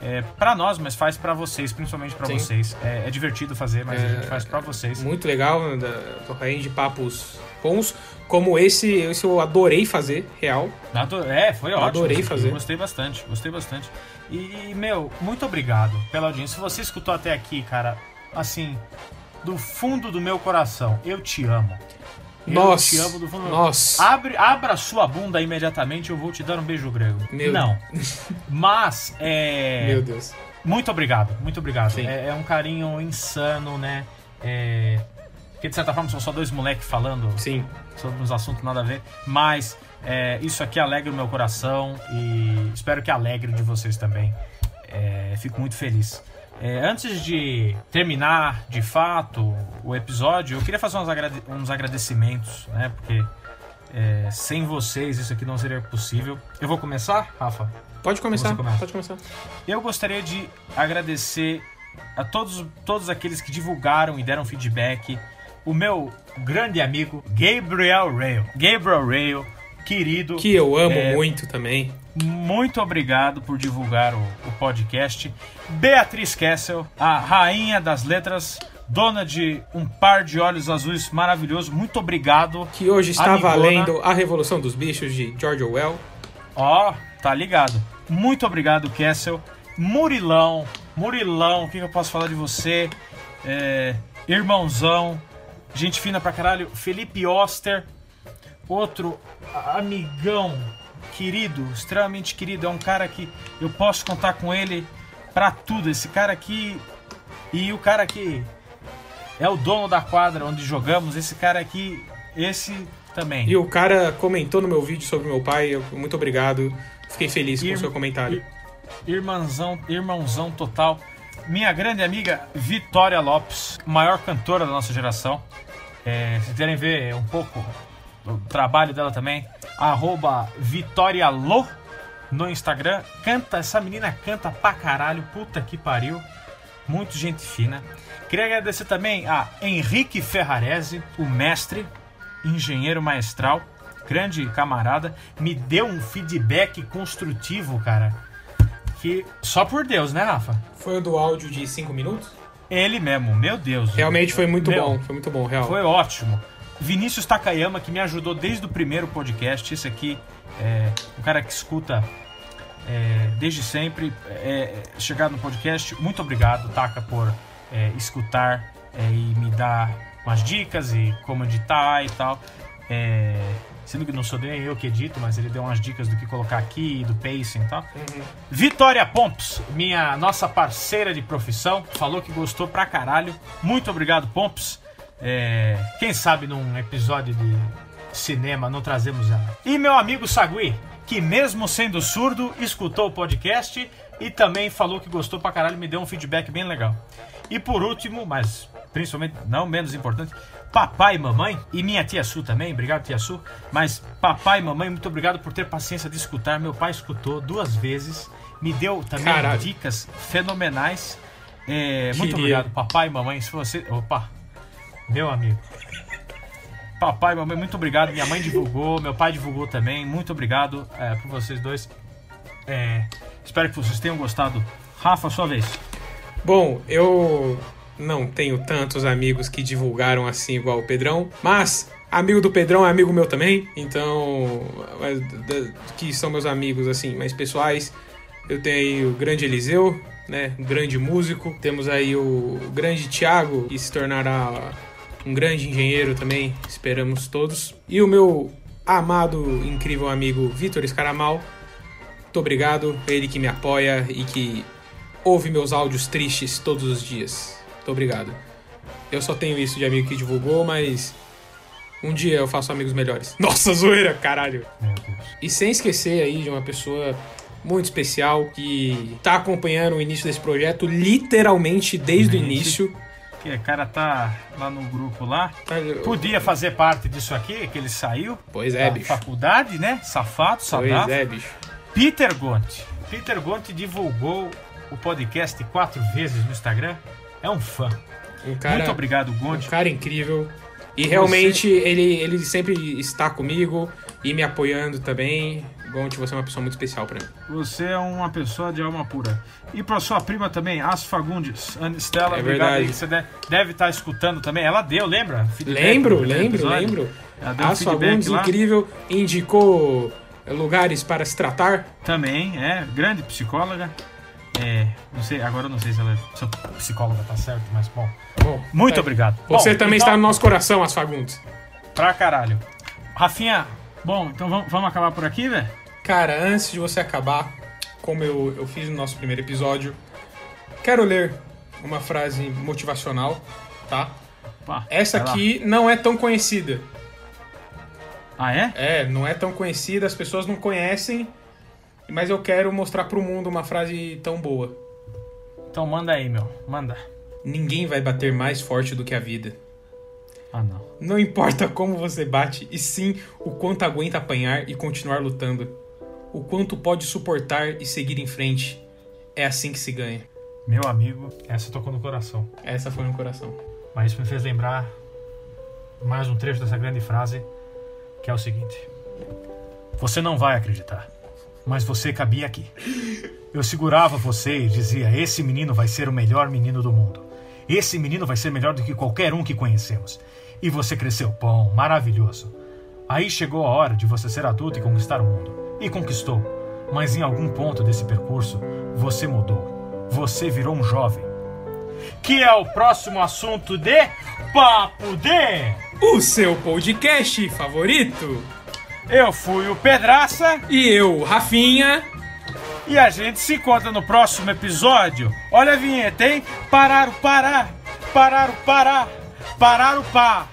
é, para nós, mas faz para vocês, principalmente para vocês. É, é divertido fazer, mas a É, gente faz para vocês. Muito legal, né, da- de papos bons. Como esse, esse eu adorei fazer, real. É, foi ótimo. adorei fazer. Gostei bastante, gostei bastante. E, meu, muito obrigado pela audiência. Se você escutou até aqui, cara, assim, do fundo do meu coração, eu te amo. Eu Nossa, te amo do fundo do nossa. Abre, abra sua bunda imediatamente, eu vou te dar um beijo grego. Meu Não. Mas, é. Meu Deus. Muito obrigado, muito obrigado. É, é um carinho insano, né? É. Porque de certa forma são só dois moleques falando Sim. sobre uns assuntos nada a ver. Mas é, isso aqui alegra o meu coração e espero que alegre de vocês também. É, fico muito feliz. É, antes de terminar de fato o episódio, eu queria fazer uns, agrade- uns agradecimentos, né? Porque é, sem vocês isso aqui não seria possível. Eu vou começar, Rafa? Pode começar, pode começar. Eu gostaria de agradecer a todos, todos aqueles que divulgaram e deram feedback. O meu grande amigo Gabriel Rail. Gabriel Rail, querido. Que eu amo É, muito também. Muito obrigado por divulgar o, o podcast. Beatriz Kessel, a rainha das letras, dona de um par de olhos azuis maravilhoso. Muito obrigado. Que hoje está Amigona. valendo A Revolução dos Bichos de George Orwell. Ó, tá ligado. Muito obrigado, Kessel. Murilão, Murilão, o que, que eu posso falar de você? É, irmãozão, gente fina pra caralho. Felipe Oster, outro amigão querido, extremamente querido. É um cara que eu posso contar com ele pra tudo. Esse cara aqui e o cara que é o dono da quadra onde jogamos. Esse cara aqui, esse também. E o cara comentou no meu vídeo sobre meu pai. eu- muito obrigado. Fiquei feliz com o seu comentário. ir- Irmãozão, irmãozão total. Minha grande amiga Vitória Lopes, maior cantora da nossa geração. É, se quiserem ver um pouco o trabalho dela também, arroba Vitória no Instagram. Canta, essa menina canta pra caralho, puta que pariu. Muito gente fina. Queria agradecer também a Henrique Ferrarese, o mestre, engenheiro maestral, grande camarada, me deu um feedback construtivo, cara. Que só por Deus, né, Rafa? Foi o do áudio de 5 minutos? Ele mesmo, meu Deus. Realmente foi muito Meu, bom. Foi muito bom, real. Foi ótimo. Vinícius Takayama, que me ajudou desde o primeiro podcast. Esse aqui é um cara que escuta é, desde sempre, é, chegar no podcast. Muito obrigado, Taka, por é, escutar é, e me dar umas dicas e como editar e tal. Sendo que não sou nem eu que edito, mas ele deu umas dicas do que colocar aqui, do pacing e tal. Uhum. Vitória Pomps, minha nossa parceira de profissão, falou que gostou pra caralho. Muito obrigado, Pomps. É, quem sabe num episódio de cinema não trazemos ela. E meu amigo Sagui, que mesmo sendo surdo, escutou o podcast e também falou que gostou pra caralho, me deu um feedback bem legal. E por último, mas principalmente não menos importante, papai e mamãe, e minha tia Su também, obrigado tia Su, mas papai e mamãe, muito obrigado por ter paciência de escutar. Meu pai escutou duas vezes, me deu também Caralho. dicas fenomenais. É, muito obrigado, papai e mamãe. Se você. Opa! Meu amigo. Papai e mamãe, muito obrigado. Minha mãe divulgou, meu pai divulgou também. Muito obrigado é, por vocês dois. É, espero que vocês tenham gostado. Rafa, sua vez. Bom, eu não tenho tantos amigos que divulgaram assim igual o Pedrão, mas amigo do Pedrão é amigo meu também, então da- que são meus amigos assim mais pessoais. Eu tenho aí o grande Eliseu, né, um grande músico. Temos aí o grande Thiago, que se tornará um grande engenheiro também, esperamos todos. E o meu amado, incrível amigo Vitor Escaramal. Muito obrigado, ele que me apoia e que ouve meus áudios tristes todos os dias. Muito obrigado. Eu só tenho isso de amigo que divulgou, mas um dia eu faço amigos melhores. Nossa, zoeira, caralho. Meu Deus. E sem esquecer aí de uma pessoa muito especial que tá acompanhando o início desse projeto literalmente desde o início. Que o cara tá lá no grupo lá. Tá, Podia fazer parte disso aqui, que ele saiu Pois é, bicho. faculdade, né? Safado, Pois é, bicho. Peter Gonti. Peter Gonti divulgou o podcast quatro vezes no Instagram. É um fã. Um cara, Muito obrigado, um Gonti. cara incrível. E realmente ele, ele sempre está comigo e me apoiando também. Gonte, você é uma pessoa muito especial pra mim. Você é uma pessoa de alma pura. E pra sua prima também, As Fagundes. Ana Estela, É obrigado. Você de- deve estar escutando também. Ela deu, lembra? Feedback Lembro, lembro, episódio. lembro. Ela deu um As feedback Fagundes, lá. incrível, indicou lugares para se tratar. Também, é. Grande psicóloga. É, não sei, agora eu não sei se ela é se a psicóloga tá certo, mas bom. Bom, Muito tá. obrigado. Você Bom, também então- está no nosso coração, As Fagundes. Pra caralho. Rafinha, bom, então vamos, vamos acabar por aqui, velho? Cara, antes de você acabar, como eu, eu fiz no nosso primeiro episódio, quero ler uma frase motivacional, tá? Pá, Essa vai lá. aqui não é tão conhecida. Ah, é? É, não é tão conhecida, as pessoas não conhecem, mas eu quero mostrar pro mundo uma frase tão boa. Então manda aí, meu. Manda. Ninguém vai bater mais forte do que a vida. Ah, não. Não importa como você bate, e sim o quanto aguenta apanhar e continuar lutando. O quanto pode suportar e seguir em frente. É assim que se ganha. Meu amigo, essa tocou no coração. Essa foi no coração. Mas isso me fez lembrar mais um trecho dessa grande frase, que é o seguinte: Você não vai acreditar, mas você cabia aqui. Eu segurava você e dizia: Esse menino vai ser o melhor menino do mundo. Esse menino vai ser melhor do que qualquer um que conhecemos. E você cresceu bom, maravilhoso. Aí chegou a hora de você ser adulto e conquistar o mundo. E conquistou. Mas em algum ponto desse percurso, você mudou. Você virou um jovem que é o próximo assunto de Papo de. O seu podcast favorito? Eu fui o Pedraça E eu, Rafinha. e a gente se encontra no próximo episódio. Olha a vinheta, hein? Parar o parar, parar o parar, parar o pá.